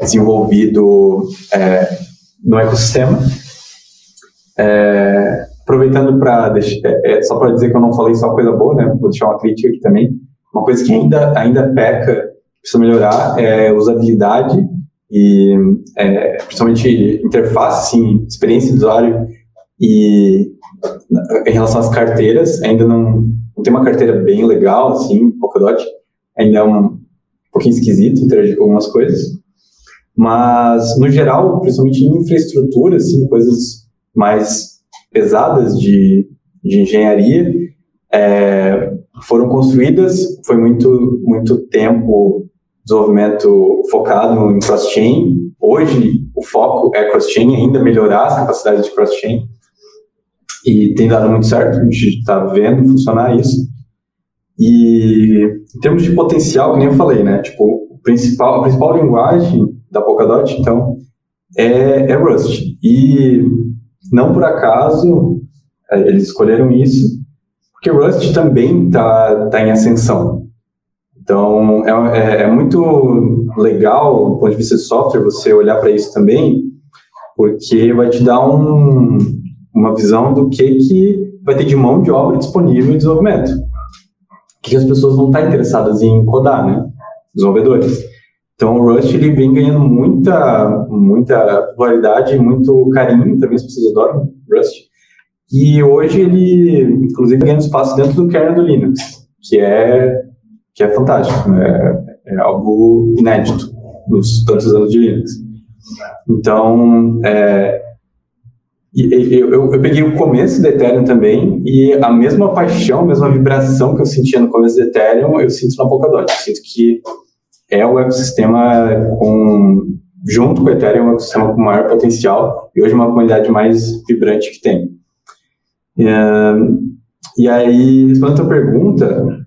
desenvolvido é, no ecossistema é, aproveitando para é, é, só para dizer que eu não falei só coisa boa, né? Vou deixar uma crítica aqui também. Uma coisa que ainda ainda peca, precisa melhorar é usabilidade e é, principalmente interface, sim, experiência de usuário e em relação às carteiras, ainda não, não tem uma carteira bem legal, assim, Polkadot ainda é um, um pouquinho esquisito interagir com algumas coisas, mas, no geral, principalmente em infraestrutura, assim, coisas mais pesadas de, de engenharia, é, foram construídas, foi muito, muito tempo desenvolvimento focado em cross-chain. Hoje, o foco é cross-chain, ainda melhorar as capacidades de cross-chain. E tem dado muito certo, a gente está vendo funcionar isso. E em termos de potencial, que nem eu falei, né? Tipo, o principal, a principal linguagem da Polkadot, então, é, é Rust. E não por acaso é, eles escolheram isso, porque Rust também está tá em ascensão. Então, é, é, é, muito legal, do ponto de vista de software, você olhar para isso também, porque vai te dar um, uma visão do que, que vai ter de mão de obra disponível em desenvolvimento. O que as pessoas vão estar interessadas em codar, né? Desenvolvedores. Então, o Rust ele vem ganhando muita, muita popularidade, muito carinho, também as pessoas adoram Rust. E hoje ele, inclusive, ganha espaço dentro do kernel do Linux, que é, que é fantástico, né? é algo inédito nos tantos anos de Linux. Então, é, eu, eu, eu, peguei o começo do Ethereum também e a mesma paixão, a mesma vibração que eu sentia no começo do Ethereum, eu sinto na Polkadot. Eu sinto que é o ecossistema com, junto com o Ethereum, é o ecossistema com maior potencial e hoje uma comunidade mais vibrante que tem. E, e aí, respondendo a tua pergunta,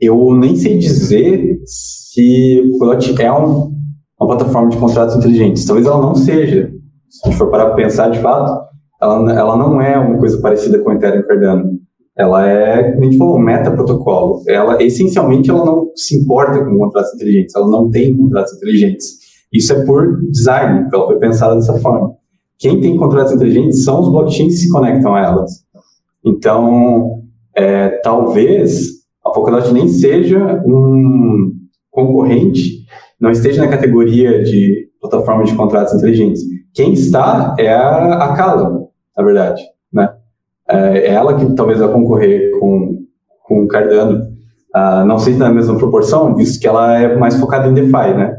eu nem sei dizer se o Polkadot é um, uma plataforma de contratos inteligentes. Talvez ela não seja. Se a gente for parar para pensar de fato, ela, ela não é uma coisa parecida com o Ethereum Cardano ela é, a gente falou, um meta-protocolo. Ela, essencialmente, ela não se importa com contratos inteligentes, ela não tem contratos inteligentes. Isso é por design, ela foi pensada dessa forma. Quem tem contratos inteligentes são os blockchains que se conectam a elas. Então, é, talvez a Polkadot nem seja um concorrente, não esteja na categoria de plataforma de contratos inteligentes. Quem está é a, a na verdade, né? É ela que talvez vai concorrer com, com o Cardano. Uh, não sei se na mesma proporção, visto que ela é mais focada em DeFi, né?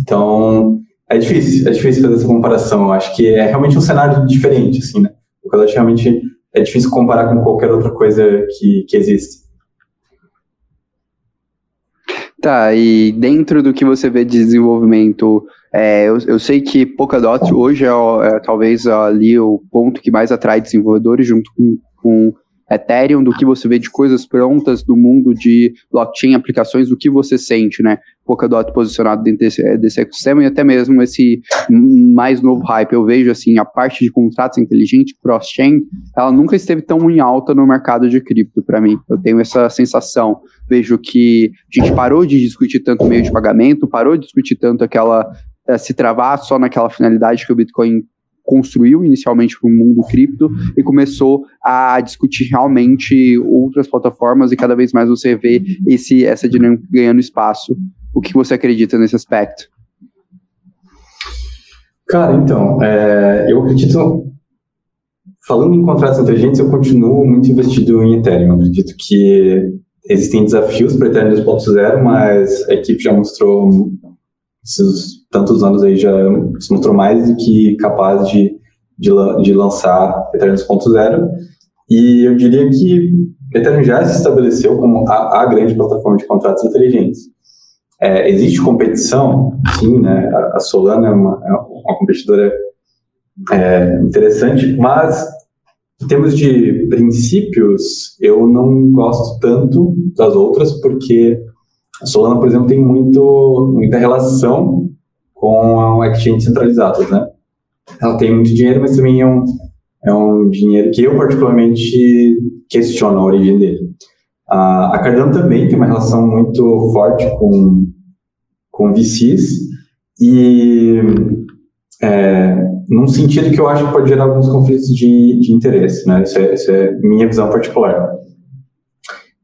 Então, é difícil, é difícil fazer essa comparação. Eu acho que é realmente um cenário diferente, assim, né? O Cardano realmente é difícil comparar com qualquer outra coisa que, que existe. Tá, e dentro do que você vê de desenvolvimento, é, eu, eu, sei que Polkadot hoje é, é, talvez ali o ponto que mais atrai desenvolvedores junto com, com Ethereum, do que você vê de coisas prontas do mundo de blockchain, aplicações, do que você sente, né? Polkadot posicionado dentro desse, desse ecossistema e até mesmo esse mais novo hype. Eu vejo, assim, a parte de contratos inteligentes, cross-chain, ela nunca esteve tão em alta no mercado de cripto para mim. Eu tenho essa sensação. Vejo que a gente parou de discutir tanto meio de pagamento, parou de discutir tanto aquela é, se travar só naquela finalidade que o Bitcoin construiu inicialmente para o mundo cripto e começou a discutir realmente outras plataformas e cada vez mais você vê esse, essa dinâmica ganhando espaço. O que você acredita nesse aspecto? Cara, então, é, eu acredito, falando em contratos inteligentes, eu continuo muito investido em Ethereum. Eu acredito que existem desafios para Ethereum 2.0, mas a equipe já mostrou esses tantos anos aí já se mostrou mais do que capaz de, de, de lançar Ethereum 2.0. E eu diria que Ethereum já se estabeleceu como a, a grande plataforma de contratos inteligentes. É, existe competição, sim, né? A, Solana é uma, é uma competidora é, interessante, mas em termos de princípios, eu não gosto tanto das outras, porque a Solana, por exemplo, tem muito, muita relação com exchange centralizadas, né? Ela tem muito dinheiro, mas também é um, é um dinheiro que eu particularmente questiono a origem dele. A, a Cardano também tem uma relação muito forte com, com VCs e é, num sentido que eu acho que pode gerar alguns conflitos de, de interesse, né? Isso é, isso é minha visão particular.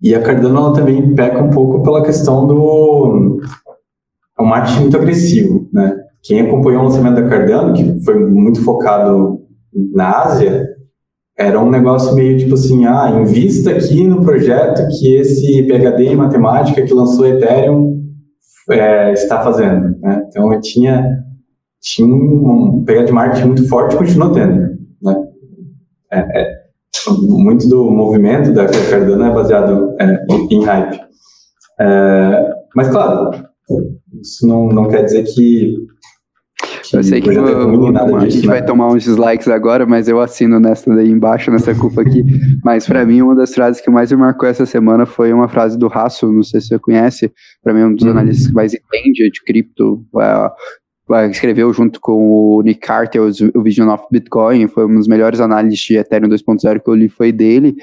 E a Cardano também peca um pouco pela questão do é um marketing muito agressivo, né? Quem acompanhou o lançamento da Cardano, que foi muito focado na Ásia, era um negócio meio tipo assim, ah, invista aqui no projeto que esse PhD em matemática que lançou Ethereum é, está fazendo. Né? Então eu tinha, tinha um, pegada de marketing muito forte e continua tendo. Né? É, é, muito do movimento da Cardano é baseado é, em, hype. É, mas claro, isso não, não quer dizer que eu sei que vou, vou, a gente vai tomar uns dislikes agora, mas eu assino nessa daí embaixo, nessa culpa aqui. mas para mim, uma das frases que mais me marcou essa semana foi uma frase do Rasso, não sei se você conhece, para mim é um dos uhum. analistas que mais entende de cripto, é, escreveu junto com o Nick Carter o Vision of Bitcoin, foi uma das melhores análises de Ethereum 2.0 que eu li foi dele,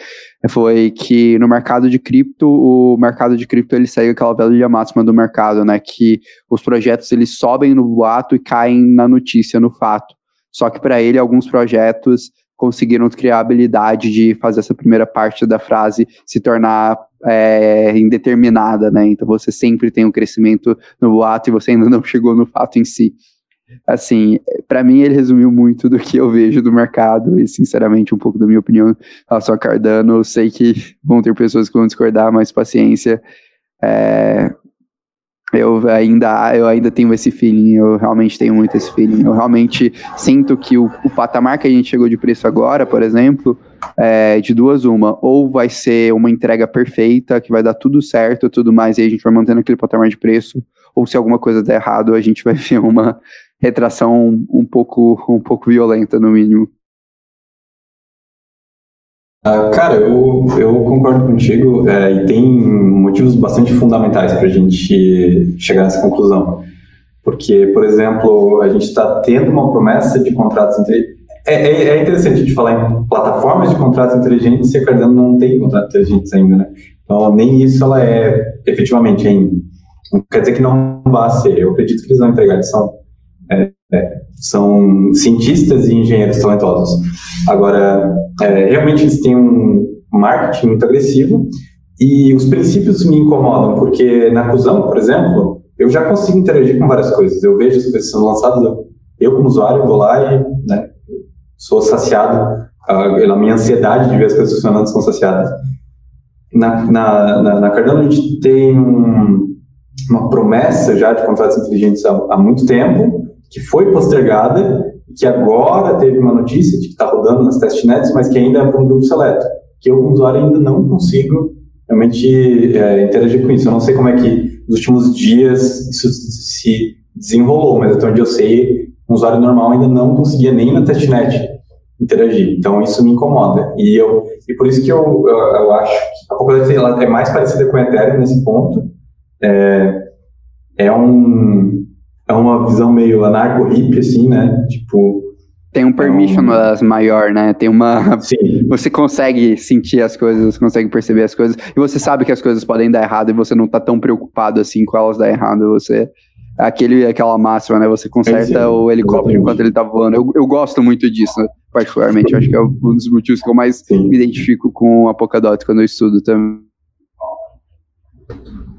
foi que no mercado de cripto, o mercado de cripto ele segue aquela velha máxima do mercado, né, que os projetos eles sobem no boato e caem na notícia, no fato. Só que para ele alguns projetos conseguiram criar a habilidade de fazer essa primeira parte da frase se tornar é, indeterminada, né? Então você sempre tem um crescimento no boato e você ainda não chegou no fato em si. Assim, para mim ele resumiu muito do que eu vejo do mercado e, sinceramente, um pouco da minha opinião relação a Cardano. Eu sei que vão ter pessoas que vão discordar, mas paciência. É, eu ainda, eu ainda tenho esse feeling, eu realmente tenho muito esse feeling. Eu realmente sinto que o, o patamar que a gente chegou de preço agora, por exemplo, é de duas uma. Ou vai ser uma entrega perfeita, que vai dar tudo certo tudo mais, e a gente vai mantendo aquele patamar de preço. Ou se alguma coisa der errado, a gente vai ver uma retração um pouco, um pouco violenta, no mínimo. Uh, cara, eu, eu concordo contigo é, e tem motivos bastante fundamentais para a gente chegar nessa conclusão. Porque, por exemplo, a gente está tendo uma promessa de contratos entre. É, é, é, interessante a gente falar em plataformas de contratos inteligentes e a Cardano não tem contratos inteligentes ainda, né? Então, nem isso ela é efetivamente ainda. Não quer dizer que não vá ser. Eu acredito que eles vão entregar. Eles são é, é, são cientistas e engenheiros talentosos. Agora, é, realmente eles têm um marketing muito agressivo e os princípios me incomodam, porque na Cusão, por exemplo, eu já consigo interagir com várias coisas. Eu vejo as coisas sendo lançadas, eu, como usuário, vou lá e né, sou saciado pela minha ansiedade de ver as coisas funcionando são saciadas. Na, na, na, na Cardano a gente tem um, uma promessa já de contratos inteligentes há, há muito tempo, que foi postergada e que agora teve uma notícia de que está rodando nas testnets, mas que ainda é para um grupo seleto, que eu, como usuário, ainda não consigo realmente é, interagir com isso. Eu não sei como é que nos últimos dias isso se desenrolou, mas até onde eu sei, um usuário normal ainda não conseguia nem na testnet interagir. Então isso me incomoda. E, eu, e por isso que eu, eu, eu acho que a população ela é mais parecida com a Ethereum nesse ponto. É, é um é uma visão meio anarco-hippie, assim, né? Tipo. Tem um permission é um... maior, né? Tem uma. Sim. Você consegue sentir as coisas, você consegue perceber as coisas, e você sabe que as coisas podem dar errado e você não tá tão preocupado assim com elas dar errado. Você. Aquele, aquela máxima, né? Você conserta é, o helicóptero enquanto ele tá voando. Eu, eu gosto muito disso, particularmente. Eu acho que é um dos motivos que eu mais Sim. me identifico com a Polkadot quando eu estudo também.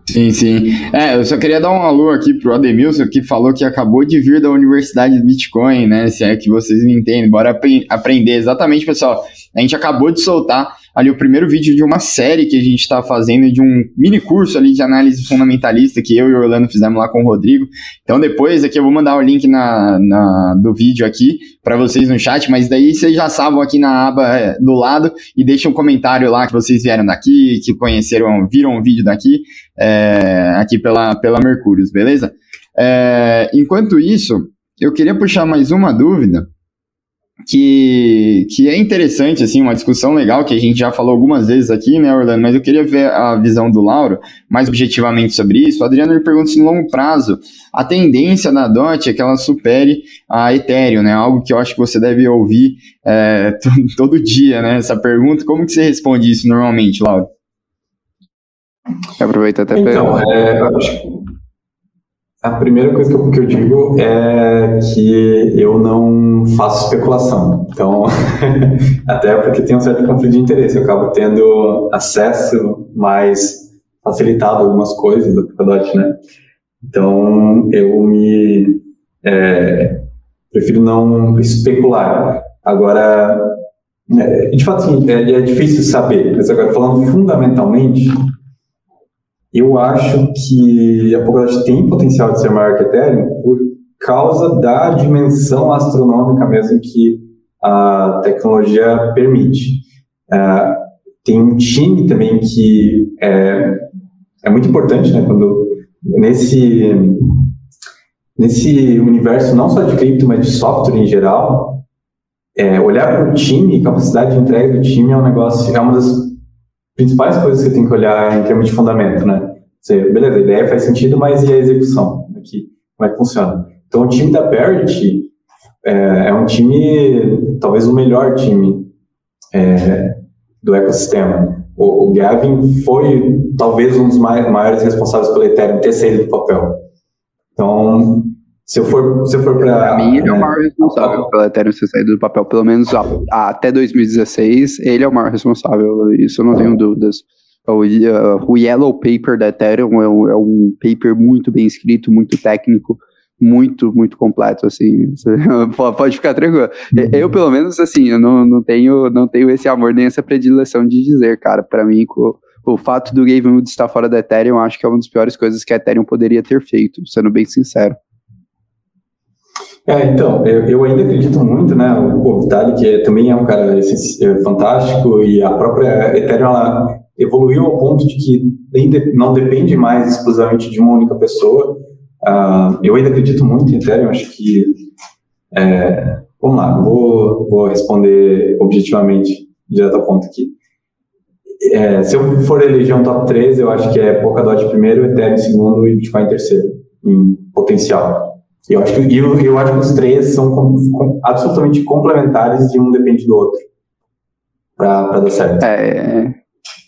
Sim, sim. É, eu só queria dar um alô aqui pro Ademilson, que falou que acabou de vir da Universidade do Bitcoin, né? Se é que vocês me entendem. Bora ap aprender. Exatamente, pessoal. A gente acabou de soltar ali o primeiro vídeo de uma série que a gente está fazendo, de um mini curso ali de análise fundamentalista que eu e o Orlando fizemos lá com o Rodrigo. Então depois aqui eu vou mandar o link na, na do vídeo aqui para vocês no chat, mas daí vocês já sabem aqui na aba é, do lado e deixem um comentário lá que vocês vieram daqui, que conheceram, viram o vídeo daqui, é, aqui pela, pela Mercúrios, beleza? É, enquanto isso, eu queria puxar mais uma dúvida que, que é interessante, assim, uma discussão legal que a gente já falou algumas vezes aqui, né, Orlando? Mas eu queria ver a visão do Lauro mais objetivamente sobre isso. O Adriano me pergunta se no longo prazo a tendência da DOT é que ela supere a Ethereum, né? Algo que eu acho que você deve ouvir é, todo dia, né? Essa pergunta. Como que você responde isso normalmente, Lauro? Aproveita até então, é, eu acho a primeira coisa que eu, que eu, digo é que eu não faço especulação. Então, até porque tem um certo conflito de interesse. Eu acabo tendo acesso mais facilitado a algumas coisas do Polkadot, né? Então, eu me... É, prefiro não especular. Agora, É, de fato, sim, é, é difícil saber, mas agora falando fundamentalmente, eu acho que a Polkadot tem potencial de ser maior que Ethereum por causa da dimensão astronômica mesmo que a tecnologia permite. Uh, tem um time também que é, é muito importante, né, quando nesse nesse universo não só de cripto, mas de software em geral, é, olhar para o time, capacidade de entrega do time é um negócio, é uma das principais coisas que tem que olhar em termos de fundamento, né? Você, beleza, a ideia faz sentido, mas e a execução? Aqui, como é que funciona? Então, o time da Parity é, é um time, talvez o melhor time é, do ecossistema. O, o, Gavin foi talvez um dos maiores responsáveis pelo Ethereum ter saído do papel. Então, se eu for, se eu for para. Para mim, ele é o maior responsável pelo Ethereum ter saído do papel. Pelo menos a, a, até 2016, ele é o maior responsável. Isso eu não tenho dúvidas. O, uh, o Yellow Paper da Ethereum é um, é um paper muito bem escrito, muito técnico muito, muito completo, assim, pode ficar tranquilo. Eu, pelo menos, assim, eu não, não, tenho, não tenho esse amor nem essa predileção de dizer, cara, para mim, o, o fato do Gavin Wood estar fora da Ethereum, acho que é uma das piores coisas que a Ethereum poderia ter feito, sendo bem sincero. É, então, eu, ainda acredito muito, né, o Vitalik que é, também é um cara é, fantástico e a própria Ethereum, ela evoluiu ao ponto de que não depende mais exclusivamente de uma única pessoa, Uh, eu ainda acredito muito em Ethereum, acho que. É, vamos lá, vou, vou responder objetivamente, direto ao ponto aqui. É, se eu for eleger um top 3, eu acho que é Polkadot primeiro, Ethereum segundo e Bitcoin terceiro, em potencial. Eu acho que, eu, eu acho que os três são com, com, absolutamente complementares e um depende do outro para dar certo. É,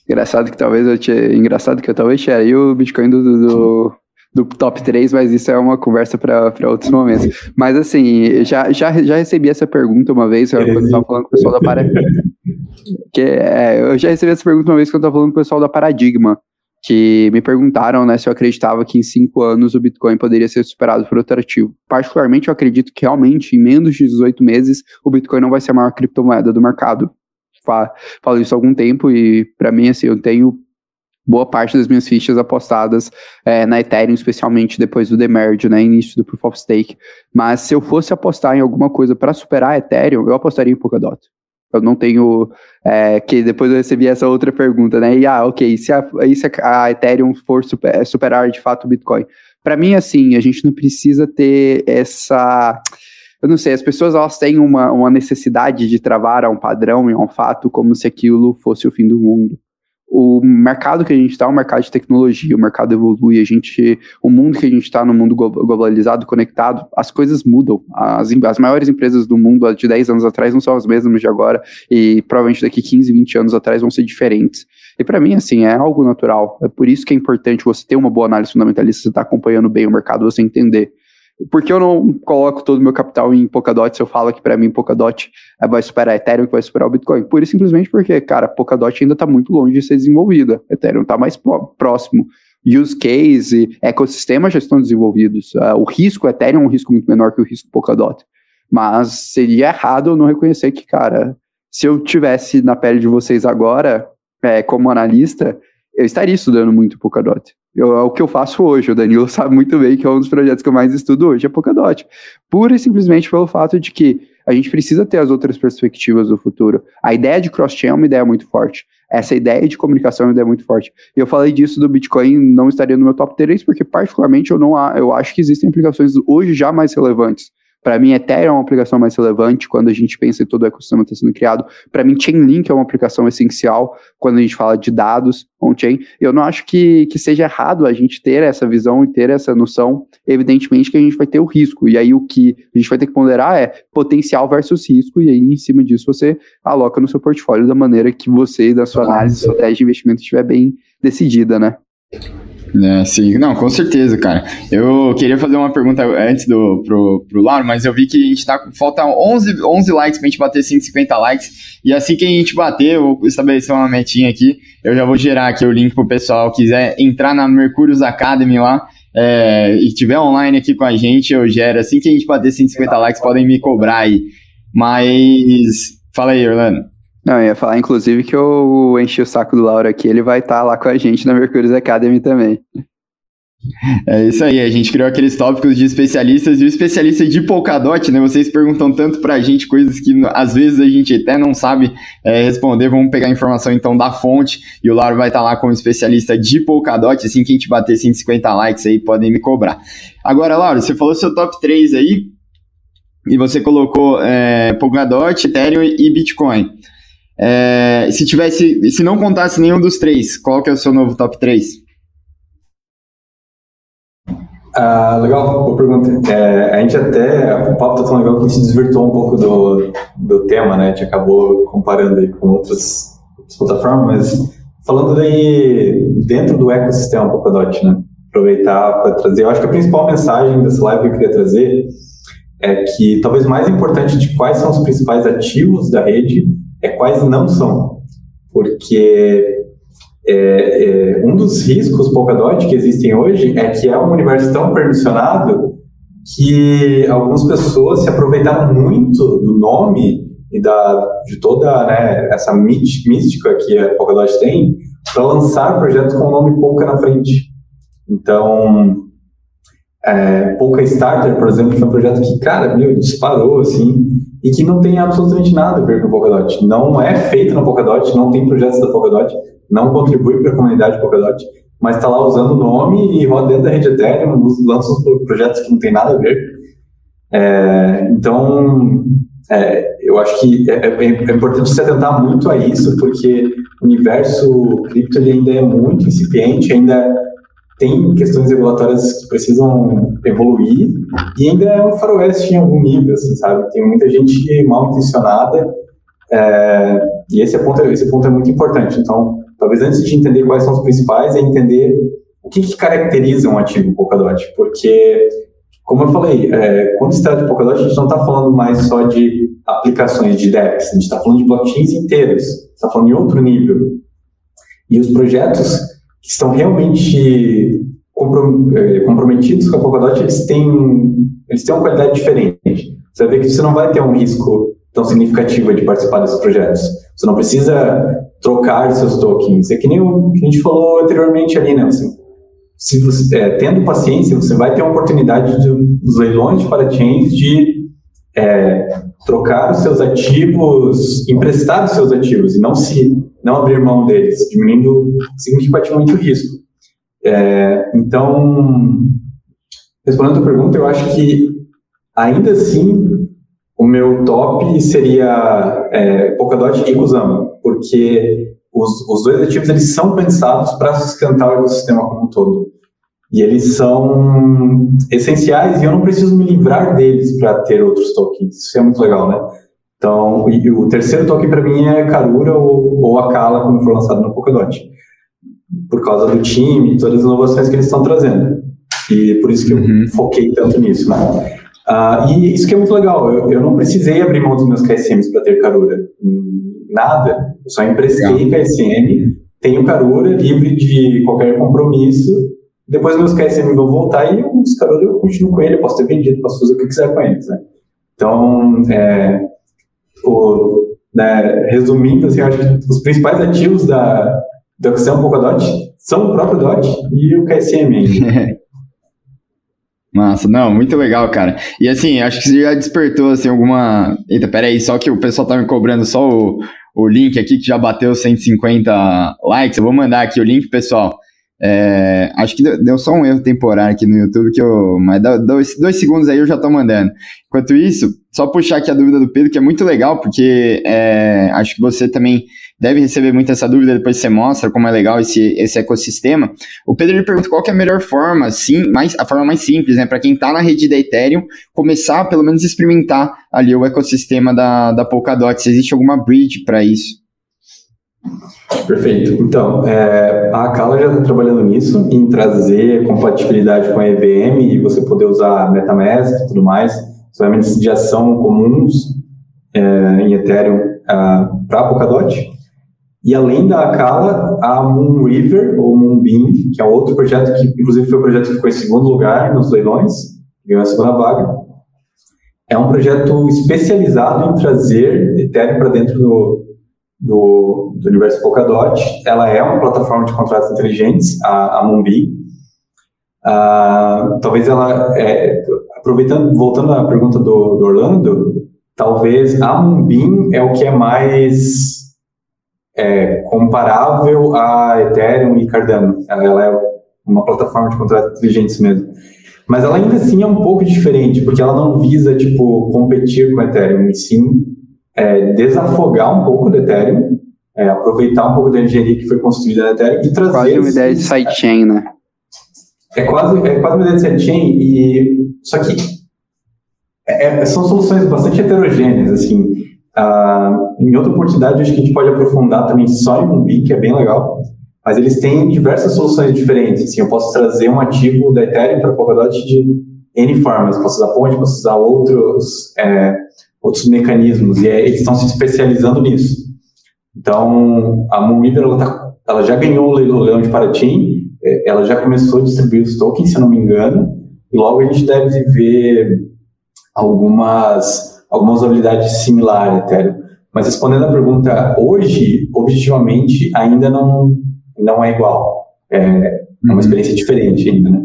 engraçado que talvez eu tinha, engraçado que eu talvez tiraria o Bitcoin do, do, do top 3, mas isso é uma conversa para outros momentos. Mas assim, já, já, já recebi essa pergunta uma vez, quando eu estava falando com o pessoal da Paradigma. que, é, eu já recebi essa pergunta uma vez quando eu estava falando com o pessoal da Paradigma, que me perguntaram né, se eu acreditava que em cinco anos o Bitcoin poderia ser superado por outro ativo. Particularmente, eu acredito que realmente, em menos de 18 meses, o Bitcoin não vai ser a maior criptomoeda do mercado. Falo isso há algum tempo e, para mim, assim, eu tenho boa parte das minhas fichas apostadas é, na Ethereum, especialmente depois do demerge, né, início do Proof of Stake. Mas se eu fosse apostar em alguma coisa para superar a Ethereum, eu apostaria em Polkadot. Eu não tenho. É, que depois eu recebi essa outra pergunta, né? E ah, ok, se a, e se a Ethereum for super, superar de fato o Bitcoin? Para mim, assim, a gente não precisa ter essa. Eu não sei, as pessoas elas têm uma, uma necessidade de travar a um padrão e a um fato como se aquilo fosse o fim do mundo o mercado que a gente está um mercado de tecnologia, o mercado evolui, a gente, o mundo que a gente está no mundo globalizado, conectado, as coisas mudam. As, as maiores empresas do mundo de 10 anos atrás não são as mesmas de agora e provavelmente daqui 15, 20 anos atrás vão ser diferentes. E para mim, assim, é algo natural. É por isso que é importante você ter uma boa análise fundamentalista, você estar tá acompanhando bem o mercado, você entender por que eu não coloco todo o meu capital em Polkadot se eu falo que para mim Polkadot é, vai superar Ethereum, que vai superar o Bitcoin? E simplesmente porque, cara, Polkadot ainda está muito longe de ser desenvolvida. Ethereum está mais próximo. Use case, ecossistema já estão desenvolvidos. Uh, o risco Ethereum é um risco muito menor que o risco Polkadot. Mas seria errado eu não reconhecer que, cara, se eu tivesse na pele de vocês agora, é, como analista, eu estaria estudando muito Polkadot. Eu, é o que eu faço hoje. O Danilo sabe muito bem que é um dos projetos que eu mais estudo hoje, é Polkadot. Pura e simplesmente pelo fato de que a gente precisa ter as outras perspectivas do futuro. A ideia de cross-chain é uma ideia muito forte. Essa ideia de comunicação é uma ideia muito forte. E eu falei disso do Bitcoin, não estaria no meu top 3, porque particularmente eu não eu acho que existem aplicações hoje já mais relevantes para mim, Ethereum é uma aplicação mais relevante quando a gente pensa em todo o ecossistema que está sendo criado. Para mim, Chainlink é uma aplicação essencial quando a gente fala de dados on-chain. Eu não acho que, que seja errado a gente ter essa visão e ter essa noção. Evidentemente que a gente vai ter o risco. E aí o que a gente vai ter que ponderar é potencial versus risco. E aí, em cima disso, você aloca no seu portfólio da maneira que você, da sua análise, estratégia de investimento estiver bem decidida, né? É, sim, não, com certeza, cara. Eu queria fazer uma pergunta antes do, pro, pro Lauro, mas eu vi que a gente tá. Falta 11, 11 likes pra gente bater 150 likes. E assim que a gente bater, eu vou estabelecer uma metinha aqui. Eu já vou gerar aqui o link pro pessoal quiser entrar na Mercúrios Academy lá. É, e tiver online aqui com a gente, eu gero. Assim que a gente bater 150 likes, podem me cobrar aí. Mas. Fala aí, Orlando. Não, eu ia falar, inclusive, que eu enchi o saco do Laura aqui, ele vai estar tá lá com a gente na Mercúrios Academy também. É isso aí, a gente criou aqueles tópicos de especialistas e o especialista de Polkadot, né? Vocês perguntam tanto pra gente coisas que às vezes a gente até não sabe é, responder. Vamos pegar a informação então da fonte e o Lauro vai estar tá lá como especialista de Polkadot. Assim que a gente bater 150 likes aí, podem me cobrar. Agora, Lauro, você falou seu top 3 aí e você colocou é, Polkadot, Ethereum e Bitcoin. É, se tivesse, se não contasse nenhum dos três, qual que é o seu novo top 3? Ah, legal, boa pergunta. É, a gente até, o papo tá tão legal que a gente desvirtuou um pouco do, do tema, né? A gente acabou comparando aí com outras, outras plataformas, mas falando daí dentro do ecossistema Polkadot, né? Aproveitar para trazer, eu acho que a principal mensagem dessa live que eu queria trazer é que talvez mais importante de quais são os principais ativos da rede é quais não são. Porque é, é, um dos riscos Polkadot que existem hoje é que é um universo tão permissionado que algumas pessoas se aproveitaram muito do nome e da, de toda né, essa mística que a Polkadot tem para lançar projetos com o nome Polka na frente. Então, é, Polka Starter, por exemplo, foi um projeto que, cara, meu, disparou, assim, e que não tem absolutamente nada a ver com o Polkadot. Não é feito na Polkadot, não tem projetos da Polkadot, não contribui para a comunidade Polkadot, mas está lá usando o nome e roda dentro da rede Ethereum, lança uns projetos que não tem nada a ver. É, então, é, eu acho que é, é, é, importante se atentar muito a isso, porque o universo cripto ainda é muito incipiente, ainda tem questões regulatórias que precisam evoluir e ainda é um faroeste em algum nível, assim, sabe? Tem muita gente mal intencionada é, e esse ponto, esse ponto é muito importante. Então, Talvez antes de entender quais são os principais, é entender o que, que caracteriza um ativo Polkadot. Porque, como eu falei, é, quando se trata de Polkadot, a gente não está falando mais só de aplicações de DEX, a gente está falando de blockchains inteiras, está falando de outro nível. E os projetos que estão realmente é, comprometidos com a Polkadot, eles têm, eles têm uma qualidade diferente. Você ver que você não vai ter um risco tão significativo de participar desses projetos. Você não precisa trocar seus tokens. É que nem o que a gente falou anteriormente ali, né? Assim, se você, é, tendo paciência, você vai ter a oportunidade de, dos leilões de parachains de é, trocar os seus ativos, emprestar os seus ativos e não se não abrir mão deles, diminuindo significativamente o risco. É, então, respondendo a pergunta, eu acho que ainda assim o meu top seria é, Polkadot e Kusama, porque os, os dois ativos eles são pensados para sustentar o ecossistema como um todo. E eles são essenciais e eu não preciso me livrar deles para ter outros tokens. Isso é muito legal, né? Então, e, o terceiro token para mim é Karura ou, ou Akala, quando for lançado no Polkadot. Por causa do time todas as inovações que eles estão trazendo. E por isso que eu uhum. foquei tanto nisso, né? Uh, e isso que é muito legal, eu, eu, não precisei abrir mão dos meus KSMs para ter Carura. Nada. Eu só emprestei. KSM, tenho Carura, livre de qualquer compromisso. Depois meus KSM vão voltar e os Carura eu continuo com ele, eu posso ter vendido, posso fazer o que eu quiser com eles. Né? Então, é, o, né, resumindo, assim, eu acho que os principais ativos da, da Axiom Polkadot são o próprio DOT e o KSM. Massa, não, muito legal, cara. E assim, acho que você já despertou assim alguma. Eita, peraí, só que o pessoal tá me cobrando só o, o link aqui que já bateu 150 likes. Eu vou mandar aqui o link, pessoal. É, acho que deu, só um erro temporário aqui no YouTube, que eu, mas dois, dois segundos aí eu já tô mandando. Enquanto isso, só puxar aqui a dúvida do Pedro, que é muito legal, porque é, acho que você também deve receber muito essa dúvida, depois você mostra como é legal esse, esse ecossistema. O Pedro ele pergunta qual é a melhor forma, sim, mais, a forma mais simples, né, para quem está na rede da Ethereum, começar pelo menos experimentar ali o ecossistema da, da Polkadot, se existe alguma bridge para isso. Perfeito. Então, é, a Kala já está trabalhando nisso, em trazer compatibilidade com a EVM e você poder usar MetaMask e tudo mais, ferramentas de ação comuns é, em Ethereum uh, para Polkadot. E além da Akala, a Moonriver, ou Moonbeam, que é outro projeto que, inclusive, foi o projeto que ficou em segundo lugar nos leilões, ganhou a segunda vaga. É um projeto especializado em trazer Ethereum para dentro do, do, do universo Polkadot. Ela é uma plataforma de contratos inteligentes, a, a Mumbi. Uh, talvez ela, é, aproveitando, voltando à pergunta do, do, Orlando, talvez a Mumbin é o que é mais é, comparável a Ethereum e Cardano. Ela é uma plataforma de contratos inteligentes mesmo. Mas ela ainda assim é um pouco diferente, porque ela não visa, tipo, competir com o Ethereum, e sim é, desafogar um pouco do Ethereum, é, aproveitar um pouco da engenharia que foi construída no Ethereum e trazer... Quase uma ideia de sidechain, né? É quase, é quase uma ideia de sidechain, e, só que é, é, são soluções bastante heterogêneas, assim. Ah, em outra oportunidade, acho que a gente pode aprofundar também só em Mumbi, que é bem legal, mas eles têm diversas soluções diferentes. Assim, eu posso trazer um ativo da Ethereum para Polkadot de N formas. Posso usar ponte, posso usar outros, é, outros mecanismos. E é, eles estão se especializando nisso. Então, a Moonweaver, ela, tá, ela já ganhou o leilão de Paraty, é, ela já começou a distribuir os tokens, se eu não me engano, e logo a gente deve ver algumas, algumas habilidades similares Ethereum. Mas respondendo a pergunta, hoje, objetivamente, ainda não, não é igual. É, é uma uhum. experiência diferente ainda, né?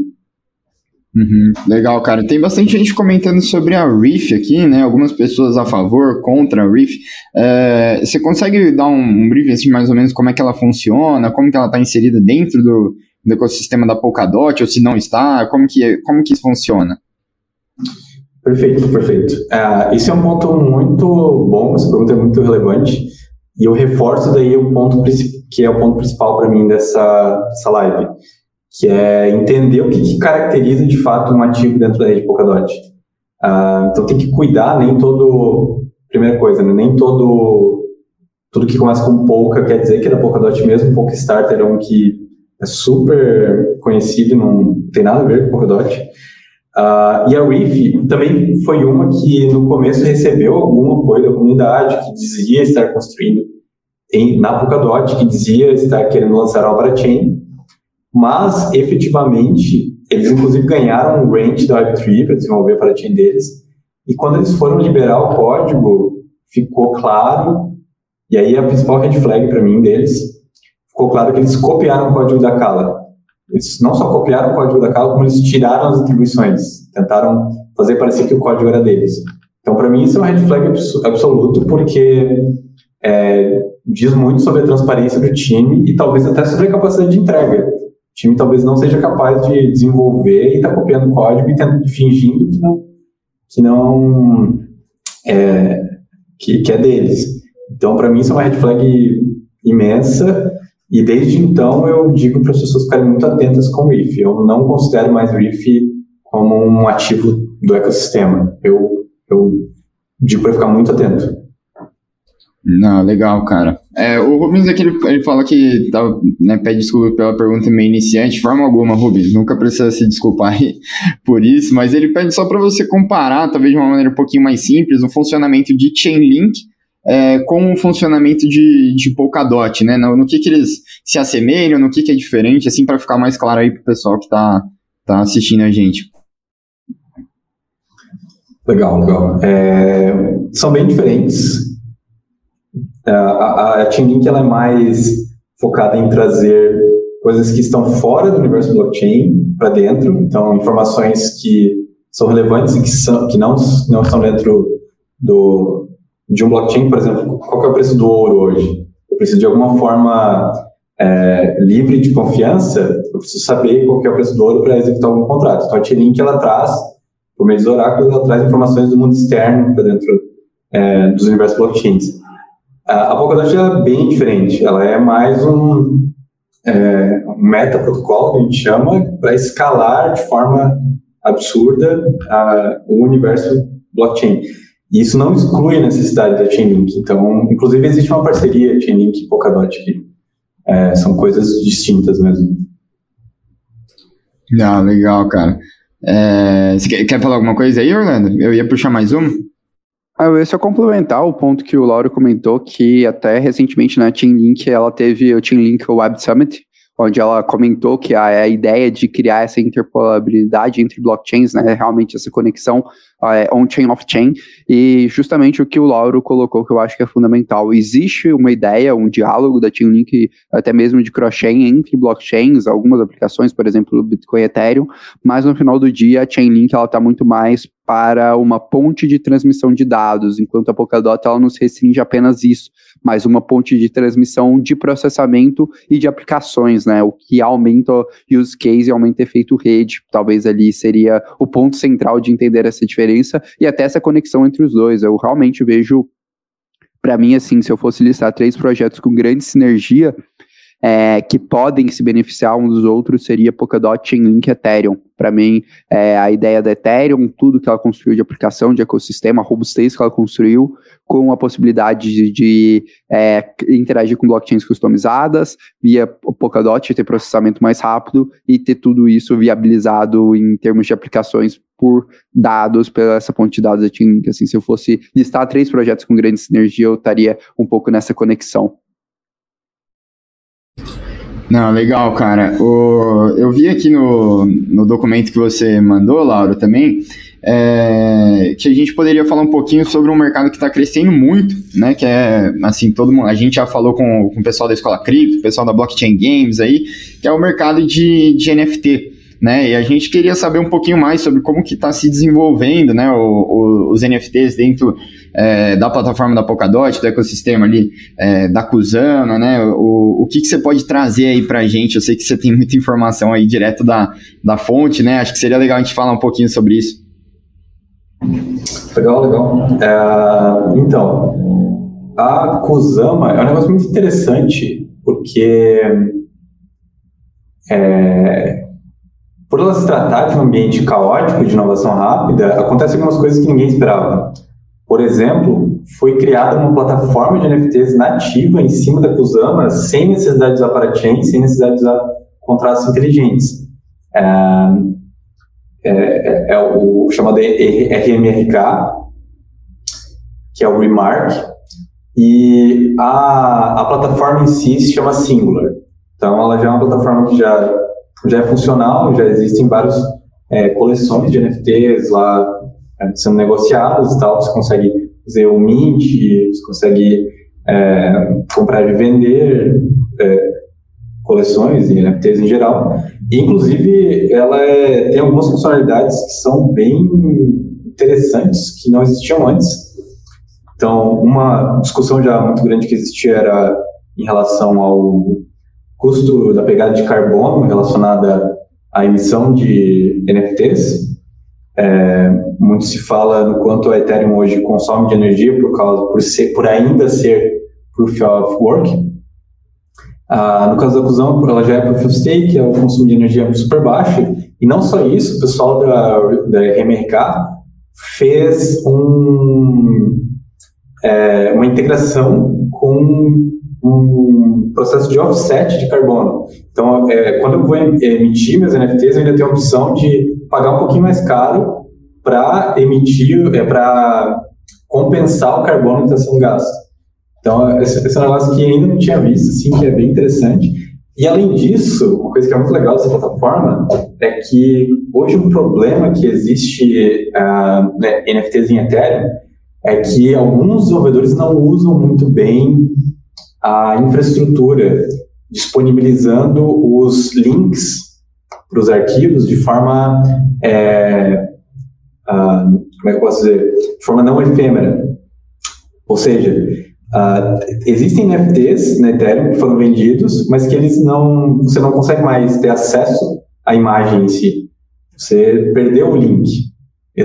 Uhum, legal, cara. Tem bastante gente comentando sobre a Reef aqui, né? Algumas pessoas a favor, contra a Reef. É, você consegue dar um, um briefing, assim, mais ou menos, como é que ela funciona, como que ela está inserida dentro do, do, ecossistema da Polkadot, ou se não está, como que, como que isso funciona? Perfeito, perfeito. Uh, é um ponto muito bom, essa pergunta é muito relevante, e eu reforço daí o ponto que é o ponto principal para mim dessa, dessa live, que é entender o que, que, caracteriza de fato um ativo dentro da rede Polkadot. Uh, então tem que cuidar, nem todo, primeira coisa, né, nem todo, tudo que começa com Polka quer dizer que é da Polkadot mesmo, Polka Starter é um que é super conhecido, não tem nada a ver com Polkadot. Uh, e a Reef também foi uma que no começo recebeu algum apoio da comunidade, que dizia estar construindo em, na Polkadot, que dizia estar querendo lançar a Opera Chain, mas efetivamente eles inclusive ganharam um grant da Web3 para desenvolver a Parachain deles, e quando eles foram liberar o código, ficou claro, e aí a principal red flag para mim deles, ficou claro que eles copiaram o código da Kala. Eles não só copiaram o código da Kala, como eles tiraram as atribuições, tentaram fazer parecer que o código era deles. Então, para mim, isso é um red flag absoluto, porque é, diz muito sobre a transparência do time e talvez até sobre a capacidade de entrega. O time talvez não seja capaz de desenvolver e está copiando o código e fingindo que não, que não é, que, que é deles. Então, para mim, isso é uma red flag imensa e desde então eu digo para as pessoas ficarem muito atentas com o RIF. Eu não considero mais o RIF como um ativo do ecossistema. Eu, eu digo para ficar muito atento. Não, legal, cara. É, o Rubens aqui ele, ele fala que tá, né, pede desculpa pela pergunta meio iniciante, de forma alguma, Rubens, nunca precisa se desculpar por isso, mas ele pede só para você comparar, talvez de uma maneira um pouquinho mais simples, o funcionamento de Chainlink é, com o funcionamento de, de Polkadot, né? No, no que, que eles se assemelham, no que, que é diferente, assim, para ficar mais claro aí pro pessoal que está tá assistindo a gente. Legal, legal. É, são bem diferentes. É, a, a Chainlink ela é mais focada em trazer coisas que estão fora do universo blockchain para dentro, então informações que são relevantes e que, são, que não, não estão dentro do, de um blockchain, por exemplo, qual é o preço do ouro hoje? Eu preciso de alguma forma é, livre de confiança, eu preciso saber qual é o preço do ouro para executar algum contrato. Então a T-Link ela traz, por meio dos oráculos, ela traz informações do mundo externo para dentro é, dos universos blockchains. A, a Polkadot é bem diferente, ela é mais um, é, um meta protocolo que a gente chama para escalar de forma absurda a, o universo blockchain. E isso não exclui a necessidade da Chainlink. Então, inclusive, existe uma parceria Chainlink e Polkadot que é, são coisas distintas mesmo. Ah, legal, cara. É, você quer, quer, falar alguma coisa aí, Orlando? Eu ia puxar mais um. Ah, eu ia só complementar o ponto que o Lauro comentou, que até recentemente na Chainlink ela teve o Chainlink Web Summit, onde ela comentou que a, a ideia de criar essa interpolabilidade entre blockchains, né, realmente essa conexão é, on-chain, off-chain, e justamente o que o Lauro colocou, que eu acho que é fundamental. Existe uma ideia, um diálogo da Chainlink, até mesmo de cross-chain entre blockchains, algumas aplicações, por exemplo, Bitcoin e Ethereum, mas no final do dia a Chainlink está muito mais para uma ponte de transmissão de dados, enquanto a Polkadot ela não se restringe apenas isso, mas uma ponte de transmissão de processamento e de aplicações, né? O que aumenta use case e aumenta o efeito rede. Talvez ali seria o ponto central de entender essa diferença e até essa conexão entre os dois. Eu realmente vejo, para mim, assim, se eu fosse listar três projetos com grande sinergia, é, que podem se beneficiar uns dos outros seria Polkadot, Chainlink e Ethereum. Para mim, é, a ideia da Ethereum, tudo que ela construiu de aplicação, de ecossistema, a robustez que ela construiu, com a possibilidade de, de é, interagir com blockchains customizadas, via Polkadot ter processamento mais rápido e ter tudo isso viabilizado em termos de aplicações por dados, pela essa ponte de dados da Chainlink. Assim, se eu fosse listar três projetos com grande sinergia, eu estaria um pouco nessa conexão. Não, legal, cara. O, eu vi aqui no, no documento que você mandou, Laura, também, é, que a gente poderia falar um pouquinho sobre um mercado que está crescendo muito, né? Que é, assim, todo mundo, a gente já falou com, com o pessoal da Escola Cripto, o pessoal da Blockchain Games aí, que é o mercado de, de NFT né? E a gente queria saber um pouquinho mais sobre como que está se desenvolvendo, né? O, o, os NFTs dentro é, da plataforma da Polkadot, do ecossistema ali é, da Kusama, né? O, o que, que você pode trazer aí para a gente? Eu sei que você tem muita informação aí direto da, da fonte, né? Acho que seria legal a gente falar um pouquinho sobre isso. Legal, legal. É, então, a Kusama é um negócio muito interessante, porque é, por ela se tratar de um ambiente caótico de inovação rápida, acontecem algumas coisas que ninguém esperava. Por exemplo, foi criada uma plataforma de NFTs nativa em cima da Kusama, sem necessidade de usar parachain, sem necessidade de usar contratos inteligentes. É, é, é, é o chamado RMRK, que é o Remark, e a, a plataforma em si se chama Singular. Então, ela já é uma plataforma que já já é funcional, já existem várias é, coleções de NFTs lá é, sendo negociadas e tal, você consegue fazer o mint, você consegue é, comprar e vender é, coleções e NFTs em geral. E, inclusive, ela é, tem algumas funcionalidades que são bem interessantes, que não existiam antes. Então, uma discussão já muito grande que existia era em relação ao custo da pegada de carbono relacionada à emissão de NFTs. É, muito se fala no quanto a Ethereum hoje consome de energia por causa por ser por ainda ser proof of work. Ah, no caso da fusão, ela já é proof of stake, é consumo de energia super baixo. E não só isso, o pessoal da, da RMRK fez um, é, uma integração com um processo de offset de carbono. Então, é, quando eu vou emitir meus NFTs, eu ainda tenho a opção de pagar um pouquinho mais caro para emitir, é, para compensar o carbono que está sendo gasto. Então, esse, esse é um negócio que ainda não tinha visto, assim, que é bem interessante. E, além disso, uma coisa que é muito legal dessa plataforma é que hoje um problema que existe uh, né, NFTs em Ethereum é que alguns desenvolvedores não usam muito bem a infraestrutura, disponibilizando os links para os arquivos de forma, é, uh, como é que eu posso dizer, de forma não efêmera. Ou seja, uh, existem NFTs na Ethereum que foram vendidos, mas que eles não, você não consegue mais ter acesso à imagem em si. Você perdeu o link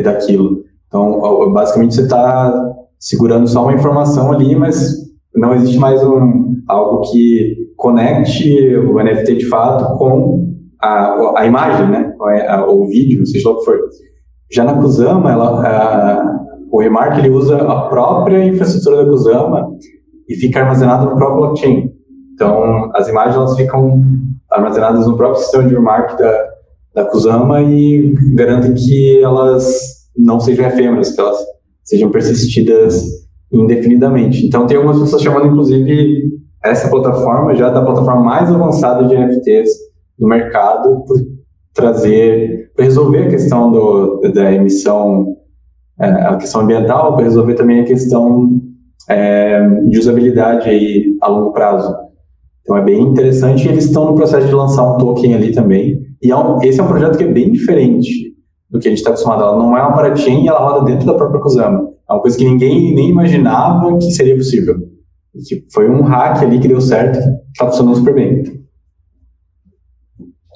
daquilo. Então, basicamente, você está segurando só uma informação ali, mas não existe mais um, algo que conecte o NFT de fato com a, a imagem, né? o vídeo, seja lá o que for. Já na Kusama, ela, a, o Remark ele usa a própria infraestrutura da Kusama e fica armazenado no próprio blockchain. Então, as imagens elas ficam armazenadas no próprio sistema de Remark da, da Kusama e garante que elas não sejam efêmeras, que elas sejam persistidas indefinidamente. Então, tem algumas pessoas chamando, inclusive, essa plataforma já da plataforma mais avançada de NFTs no mercado por trazer, resolver a questão do, da emissão, é, a questão ambiental, para resolver também a questão é, de usabilidade aí a longo prazo. Então é bem interessante. Eles estão no processo de lançar um token ali também. E é um, esse é um projeto que é bem diferente do que a gente está acostumado. Ela não é uma parachain e ela roda dentro da própria Kusama. É uma coisa que ninguém nem imaginava que seria possível. Que foi um hack ali que deu certo, que está funcionando super bem.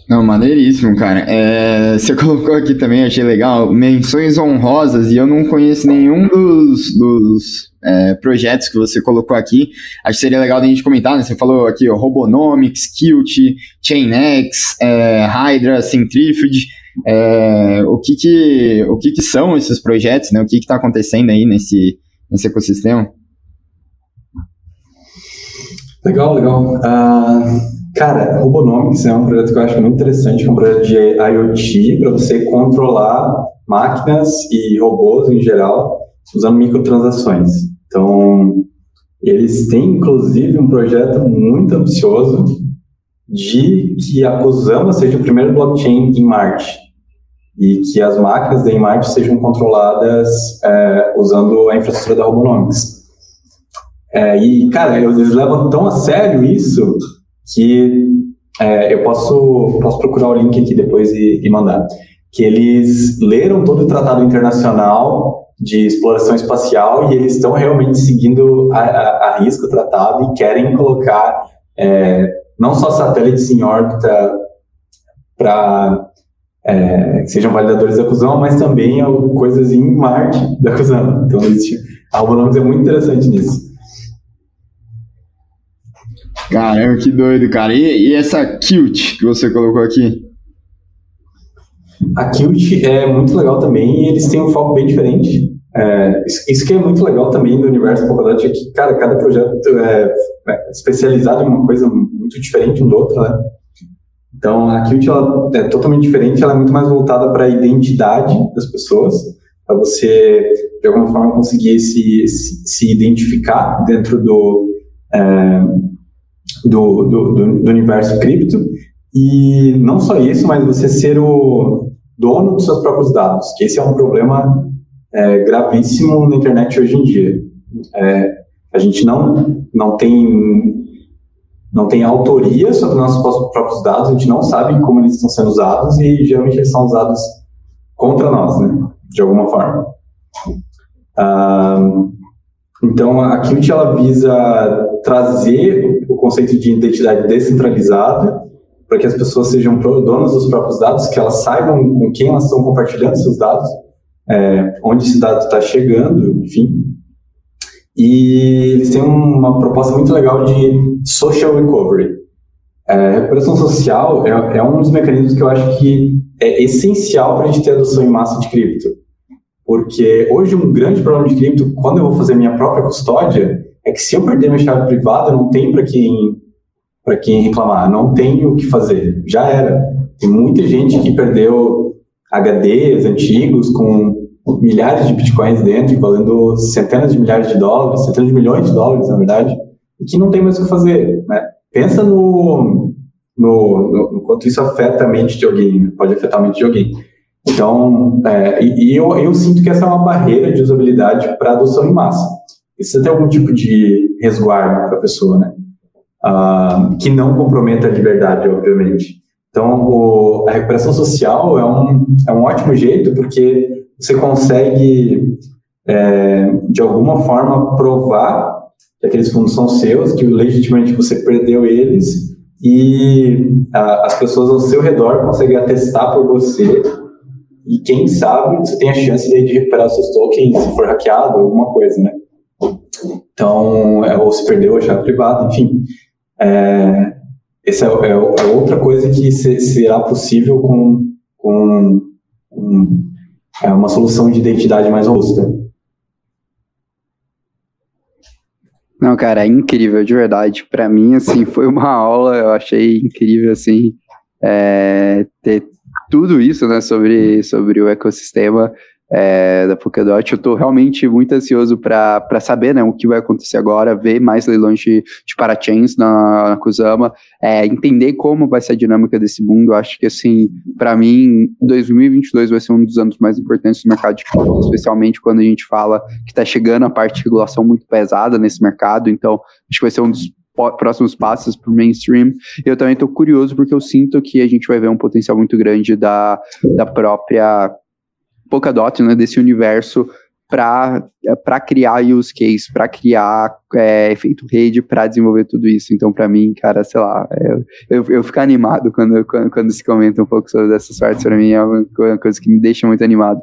Não, maneiríssimo, cara. É, você colocou aqui também, achei legal, menções honrosas, e eu não conheço nenhum dos, dos é, projetos que você colocou aqui. Acho que seria legal a gente comentar, né? Você falou aqui, ó, Robonomics, Qt, ChainX, é, Hydra, Centrifuge. É, o que que, o que que são esses projetos, né? O que está acontecendo aí nesse, nesse ecossistema? Legal, legal. Uh... Cara, Robonomics é um projeto que eu acho muito interessante, é um projeto de IoT para você controlar máquinas e robôs em geral usando microtransações. Então, eles têm inclusive um projeto muito ambicioso de que a Kusama seja o primeiro blockchain em Marte e que as máquinas em Marte sejam controladas é, usando a infraestrutura da Robonomics. É, e, cara, eles levam tão a sério isso que é, eu posso, posso procurar o link aqui depois e, e, mandar. Que eles leram todo o tratado internacional de exploração espacial e eles estão realmente seguindo a, a, a o tratado e querem colocar é, não só satélites em órbita para é, que sejam validadores da fusão, mas também coisas em Marte da fusão. Então, existe, a é muito interessante nisso. Caramba, que doido, cara. E, e essa Qt que você colocou aqui? A Qt é muito legal também e eles têm um foco bem diferente. É, isso que é muito legal também do universo Polkadot é que, cara, cada projeto é, é especializado em uma coisa muito diferente um do outro, né? Então, a Qt ela é totalmente diferente, ela é muito mais voltada para a identidade das pessoas, para você, de alguma forma, conseguir se, se, se identificar dentro do, é, do, do, do, universo cripto. E não só isso, mas você ser o dono dos seus próprios dados, que esse é um problema é, gravíssimo na internet hoje em dia. É, a gente não, não tem não tem autoria sobre nossos próprios dados, a gente não sabe como eles estão sendo usados e geralmente eles são usados contra nós, né, de alguma forma. Ah, então, a Qt ela visa trazer o conceito de identidade descentralizada para que as pessoas sejam donas dos próprios dados, que elas saibam com quem elas estão compartilhando seus dados, é, onde esse dado está chegando, enfim. E eles têm uma proposta muito legal de social recovery. É, recuperação social é, é um dos mecanismos que eu acho que é essencial para a gente ter adoção em massa de cripto. Porque hoje um grande problema de cripto, quando eu vou fazer minha própria custódia, é que se eu perder minha chave privada, não tem para quem para quem reclamar, não tem o que fazer, já era. Tem muita gente que perdeu HDs antigos com milhares de bitcoins dentro, valendo centenas de milhares de dólares, centenas de milhões de dólares, na verdade, e que não tem mais o que fazer. Né? Pensa no, no, no, no quanto isso afeta a mente de alguém, né? pode afetar a mente de alguém. Então, é, e, e eu, eu, sinto que essa é uma barreira de usabilidade para adoção em massa. Precisa ter algum tipo de resguardo para a pessoa, né? Uh, que não comprometa a liberdade, obviamente. Então, o, a recuperação social é um, é um ótimo jeito, porque você consegue, é, de alguma forma, provar que aqueles fundos são seus, que legitimamente você perdeu eles, e a, as pessoas ao seu redor conseguem atestar por você e quem sabe você tem a chance de recuperar seus tokens se for hackeado, alguma coisa, né? Então, é, ou se perdeu a chave privada, enfim. É, essa é, é, é, outra coisa que se, será possível com, com um, é uma solução de identidade mais robusta. Não, cara, é incrível, de verdade. Para mim, assim, foi uma aula, eu achei incrível, assim, é, ter tudo isso, né, sobre, sobre o ecossistema. É, da Polkadot. Eu estou realmente muito ansioso para saber né, o que vai acontecer agora, ver mais leilões de, de parachains na, na Kusama, é, entender como vai ser a dinâmica desse mundo. Acho que, assim, para mim, 2022 vai ser um dos anos mais importantes do mercado de cripto, especialmente quando a gente fala que está chegando a parte de regulação muito pesada nesse mercado. Então, acho que vai ser um dos próximos passos para o mainstream. Eu também estou curioso porque eu sinto que a gente vai ver um potencial muito grande da, da própria Polkadot, né, desse universo para criar use case, para criar é, efeito rede, para desenvolver tudo isso. Então, para mim, cara, sei lá, eu, eu, eu fico animado quando, quando, quando, se comenta um pouco sobre essas partes. Para mim, é uma coisa que me deixa muito animado.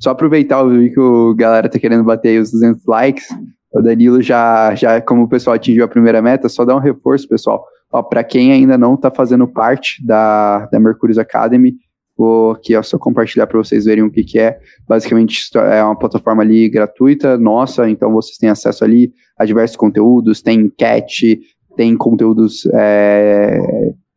Só aproveitar, o que o galera tá querendo bater os 200 likes. O Danilo já, já, como o pessoal atingiu a primeira meta, só dá um reforço, pessoal. Para quem ainda não está fazendo parte da, da Mercurius Academy, Vou aqui ó, só compartilhar para vocês verem o que, que é. Basicamente, é uma plataforma ali gratuita, nossa, então vocês têm acesso ali a diversos conteúdos, tem enquete, tem conteúdos é,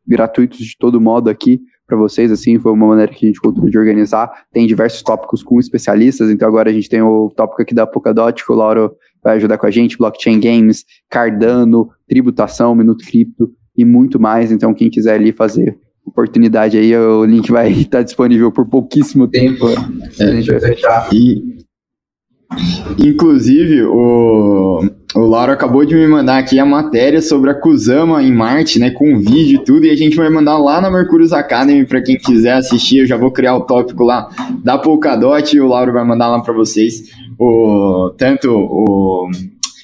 gratuitos de todo modo aqui para vocês, assim, foi uma maneira que a gente encontrou de organizar. Tem diversos tópicos com especialistas, então agora a gente tem o tópico aqui da Polkadot, que o Lauro vai ajudar com a gente, blockchain games, Cardano, tributação, Minuto Cripto e muito mais. Então, quem quiser ali fazer oportunidade aí, o link vai estar disponível por pouquíssimo tempo. É, a gente vai fechar. E, inclusive, o, o Lauro acabou de me mandar aqui a matéria sobre a Kusama em Marte, né, com vídeo e tudo, e a gente vai mandar lá na Mercurius Academy para quem quiser assistir. Eu já vou criar o tópico lá da Polkadot e o Lauro vai mandar lá para vocês o tanto o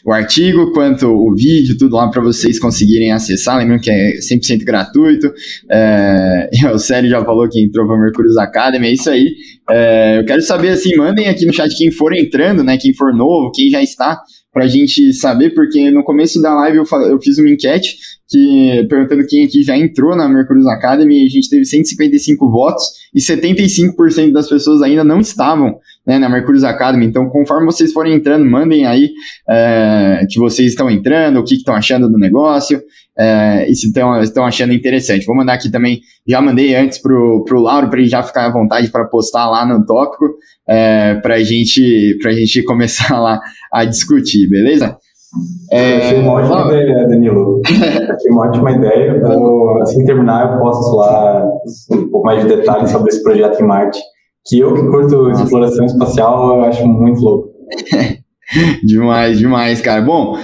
o artigo quanto o vídeo, tudo lá para vocês conseguirem acessar. Lembrando que é 100% gratuito. É, o Célio já falou que entrou para Mercúrio Academy, é isso aí. É, eu quero saber, assim, mandem aqui no chat quem for entrando, né? Quem for novo, quem já está, para a gente saber, porque no começo da live eu, eu fiz uma enquete que perguntando quem aqui já entrou na Mercurius Academy, a gente teve 155 votos e 75% das pessoas ainda não estavam né, na Mercurius Academy. Então, conforme vocês forem entrando, mandem aí é, que vocês estão entrando, o que estão achando do negócio é, e se estão achando interessante. Vou mandar aqui também, já mandei antes pro, pro Lauro para ele já ficar à vontade para postar lá no tópico é, para gente, a gente começar lá a discutir, beleza? É... Achei uma ótima ideia, Danilo. Achei uma ótima ideia. Vou, assim que terminar, eu posto lá um pouco mais de detalhes sobre esse projeto em Marte. Que eu que curto exploração espacial, eu acho muito louco. demais, demais, cara. Bom,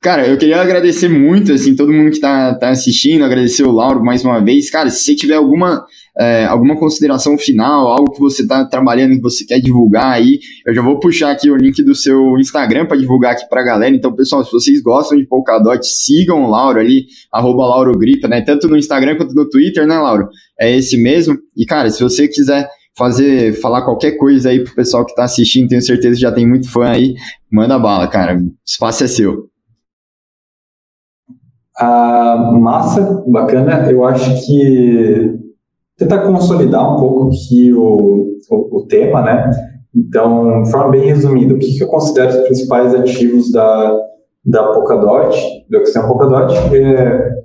Cara, eu queria agradecer muito, assim, todo mundo que tá, tá assistindo, agradecer o Lauro mais uma vez. Cara, se você tiver alguma, é, alguma consideração final, algo que você tá trabalhando, que você quer divulgar aí, eu já vou puxar aqui o link do seu Instagram para divulgar aqui pra galera. Então, pessoal, se vocês gostam de Polkadot, sigam o Lauro ali, arroba Lauro Gripa, né? Tanto no Instagram quanto no Twitter, né, Lauro? É esse mesmo. E, cara, se você quiser fazer, falar qualquer coisa aí pro pessoal que tá assistindo, tenho certeza que já tem muito fã aí, manda bala, cara. O espaço é seu. A massa, bacana. Eu acho que tentar consolidar um pouco aqui o, o, o tema, né? Então, de forma bem resumida, o que, que eu considero os principais ativos da, da Polkadot, do ecossistema Polkadot, é,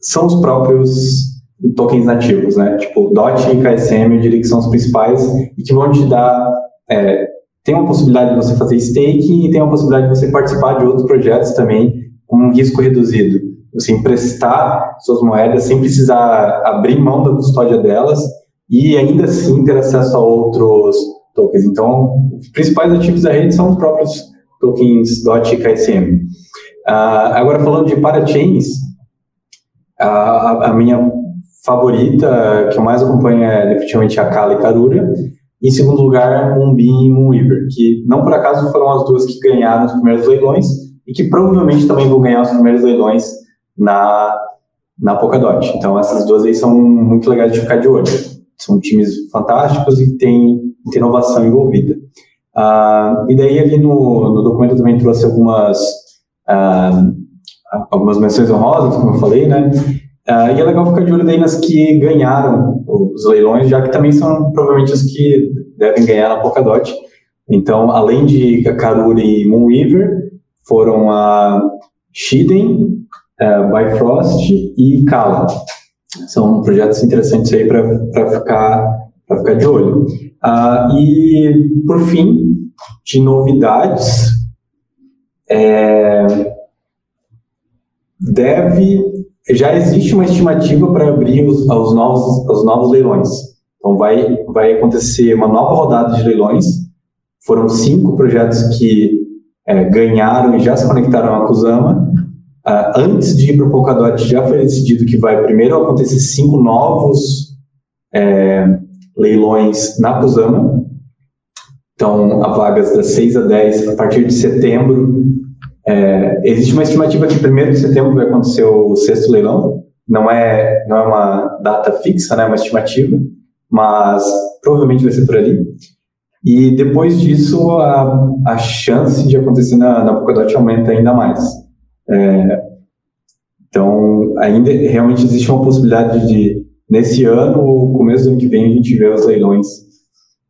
são os próprios tokens nativos, né? Tipo, DOT e KSM, eu diria que são os principais e que vão te dar. É, tem uma possibilidade de você fazer staking e tem uma possibilidade de você participar de outros projetos também com um risco reduzido. Você emprestar suas moedas sem precisar abrir mão da custódia delas e ainda assim ter acesso a outros tokens. Então, os principais ativos da rede são os próprios tokens DOT e KSM. Uh, ah, agora, falando de parachains, a, a, minha favorita, que eu mais acompanho é definitivamente a Kala e Karura. Em segundo lugar, Moonbeam e Moonweaver, que não por acaso foram as duas que ganharam os primeiros leilões, e que provavelmente também vão ganhar os primeiros leilões na, na Polkadot. Então, essas duas aí são muito legais de ficar de olho. São times fantásticos e tem, inovação envolvida. Uh, e daí, ali no, no documento, também trouxe algumas, uh, algumas menções honrosas, como eu falei, né? Uh, e é legal ficar de olho daí nas que ganharam os leilões, já que também são provavelmente as que devem ganhar na Polkadot. Então, além de Karuri e Moonweaver, foram a Shiden, uh, Bifrost e Kala. São projetos interessantes aí para ficar, ficar de olho. Uh, e, por fim, de novidades, é, deve já existe uma estimativa para abrir os, os, novos, os novos leilões. Então, vai, vai acontecer uma nova rodada de leilões. Foram cinco projetos que é, ganharam e já se conectaram à Kusama. Uh, antes de ir para o Polkadot, já foi decidido que vai primeiro acontecer cinco novos é, leilões na Kusama. Então, há vagas das 6 a 10 a partir de setembro. É, existe uma estimativa que primeiro de setembro vai acontecer o sexto leilão. Não é, não é uma data fixa, né, é uma estimativa, mas provavelmente vai ser por ali. E depois disso, a, a chance de acontecer na, na Polkadot aumenta ainda mais. É, então, ainda realmente existe uma possibilidade de, nesse ano ou começo do ano que vem, a gente ver os leilões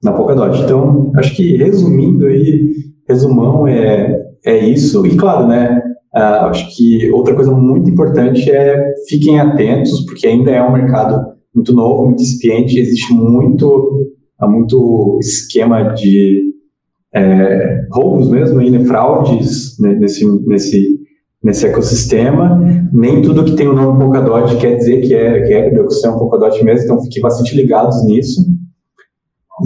na Polkadot. Então, acho que resumindo aí, resumão é, é isso. E claro, né, uh, acho que outra coisa muito importante é fiquem atentos, porque ainda é um mercado muito novo, muito incipiente, existe muito, muito esquema de é, roubos mesmo, aí, né, fraudes né, nesse, nesse, nesse ecossistema. Nem tudo que tem o nome Polkadot quer dizer que é, que é do ecossistema Polkadot mesmo, então fiquem bastante ligados nisso.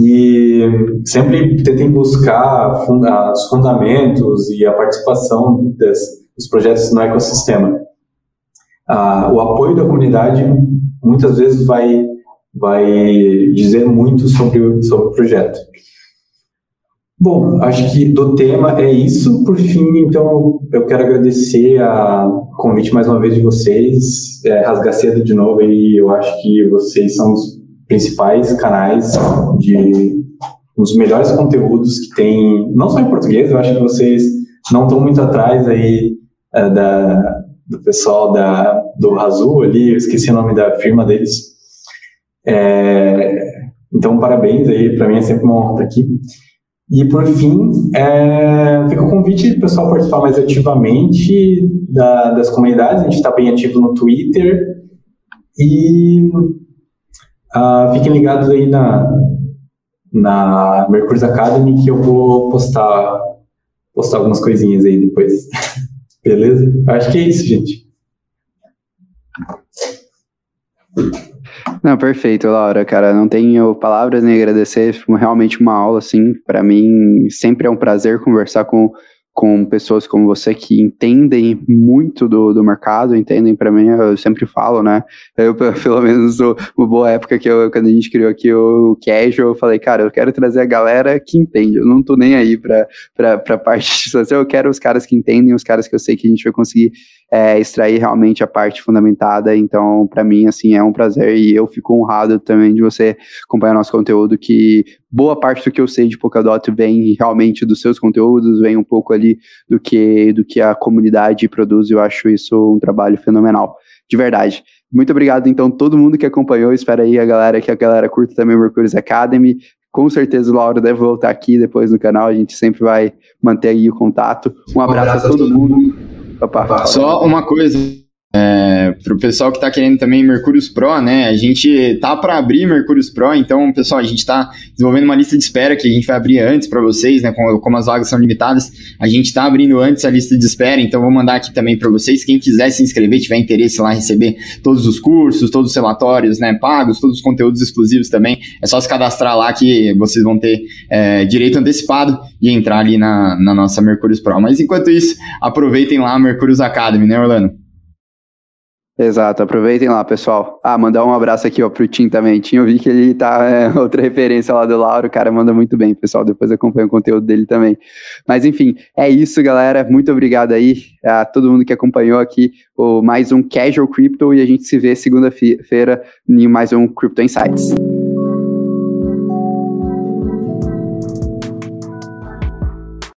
E sempre tentem buscar funda os fundamentos e a participação dos projetos no ecossistema. Ah, o apoio da comunidade muitas vezes vai, vai dizer muito sobre, o, sobre o projeto. Bom, acho que do tema é isso. Por fim, então, eu quero agradecer o convite mais uma vez de vocês. É, rasgar cedo de novo e eu acho que vocês são os principais canais de dos melhores conteúdos que tem, não só em português, eu acho que vocês não estão muito atrás aí é, da, do pessoal da, do Razul ali, eu esqueci o nome da firma deles. É, então, parabéns aí, para mim é sempre uma honra estar aqui. E, por fim, é, fica o convite do pessoal participar mais ativamente da, das comunidades, a gente está bem ativo no Twitter, e Uh, fiquem ligados aí na, na Mercúrio Academy que eu vou postar, postar algumas coisinhas aí depois. Beleza? Acho que é isso, gente. Não, perfeito, Laura, cara, não tenho palavras nem agradecer, foi realmente uma aula, assim, para mim sempre é um prazer conversar com com pessoas como você que entendem muito do, do mercado, entendem para mim, eu sempre falo, né? Eu, pelo menos, uma boa época que eu, quando a gente criou aqui o Casual, eu falei, cara, eu quero trazer a galera que entende, eu não tô nem aí pra, pra, pra parte de eu quero os caras que entendem, os caras que eu sei que a gente vai conseguir é, extrair realmente a parte fundamentada. Então, para mim, assim, é um prazer e eu fico honrado também de você acompanhar nosso conteúdo, que boa parte do que eu sei de Polkadot vem realmente dos seus conteúdos, vem um pouco ali do que, do que a comunidade produz. Eu acho isso um trabalho fenomenal, de verdade. Muito obrigado, então, todo mundo que acompanhou. Espero aí a galera que a galera curta também o Mercúrios Academy. Com certeza o Lauro deve voltar aqui depois no canal. A gente sempre vai manter aí o contato. Um abraço, um abraço a todo mundo. mundo. Só uma coisa, é, para o pessoal que está querendo também Mercúrios Pro, né? A gente tá para abrir Mercúrios Pro, então, pessoal, a gente está desenvolvendo uma lista de espera que a gente vai abrir antes para vocês, né? Como, como, as vagas são limitadas, a gente está abrindo antes a lista de espera, então vou mandar aqui também para vocês. Quem quiser se inscrever, tiver interesse lá receber todos os cursos, todos os relatórios, né? Pagos, todos os conteúdos exclusivos também, é só se cadastrar lá que vocês vão ter é, direito antecipado de entrar ali na, na nossa Mercúrios Pro. Mas enquanto isso, aproveitem lá a Mercúrios Academy, né, Orlando? Exato, aproveitem lá, pessoal. Ah, mandar um abraço aqui ó, pro Tim também. Tim, eu vi que ele tá é, outra referência lá do Lauro, o cara manda muito bem, pessoal. Depois acompanha o conteúdo dele também. Mas enfim, é isso, galera. Muito obrigado aí a todo mundo que acompanhou aqui o mais um Casual Crypto e a gente se vê segunda-feira em mais um Crypto Insights.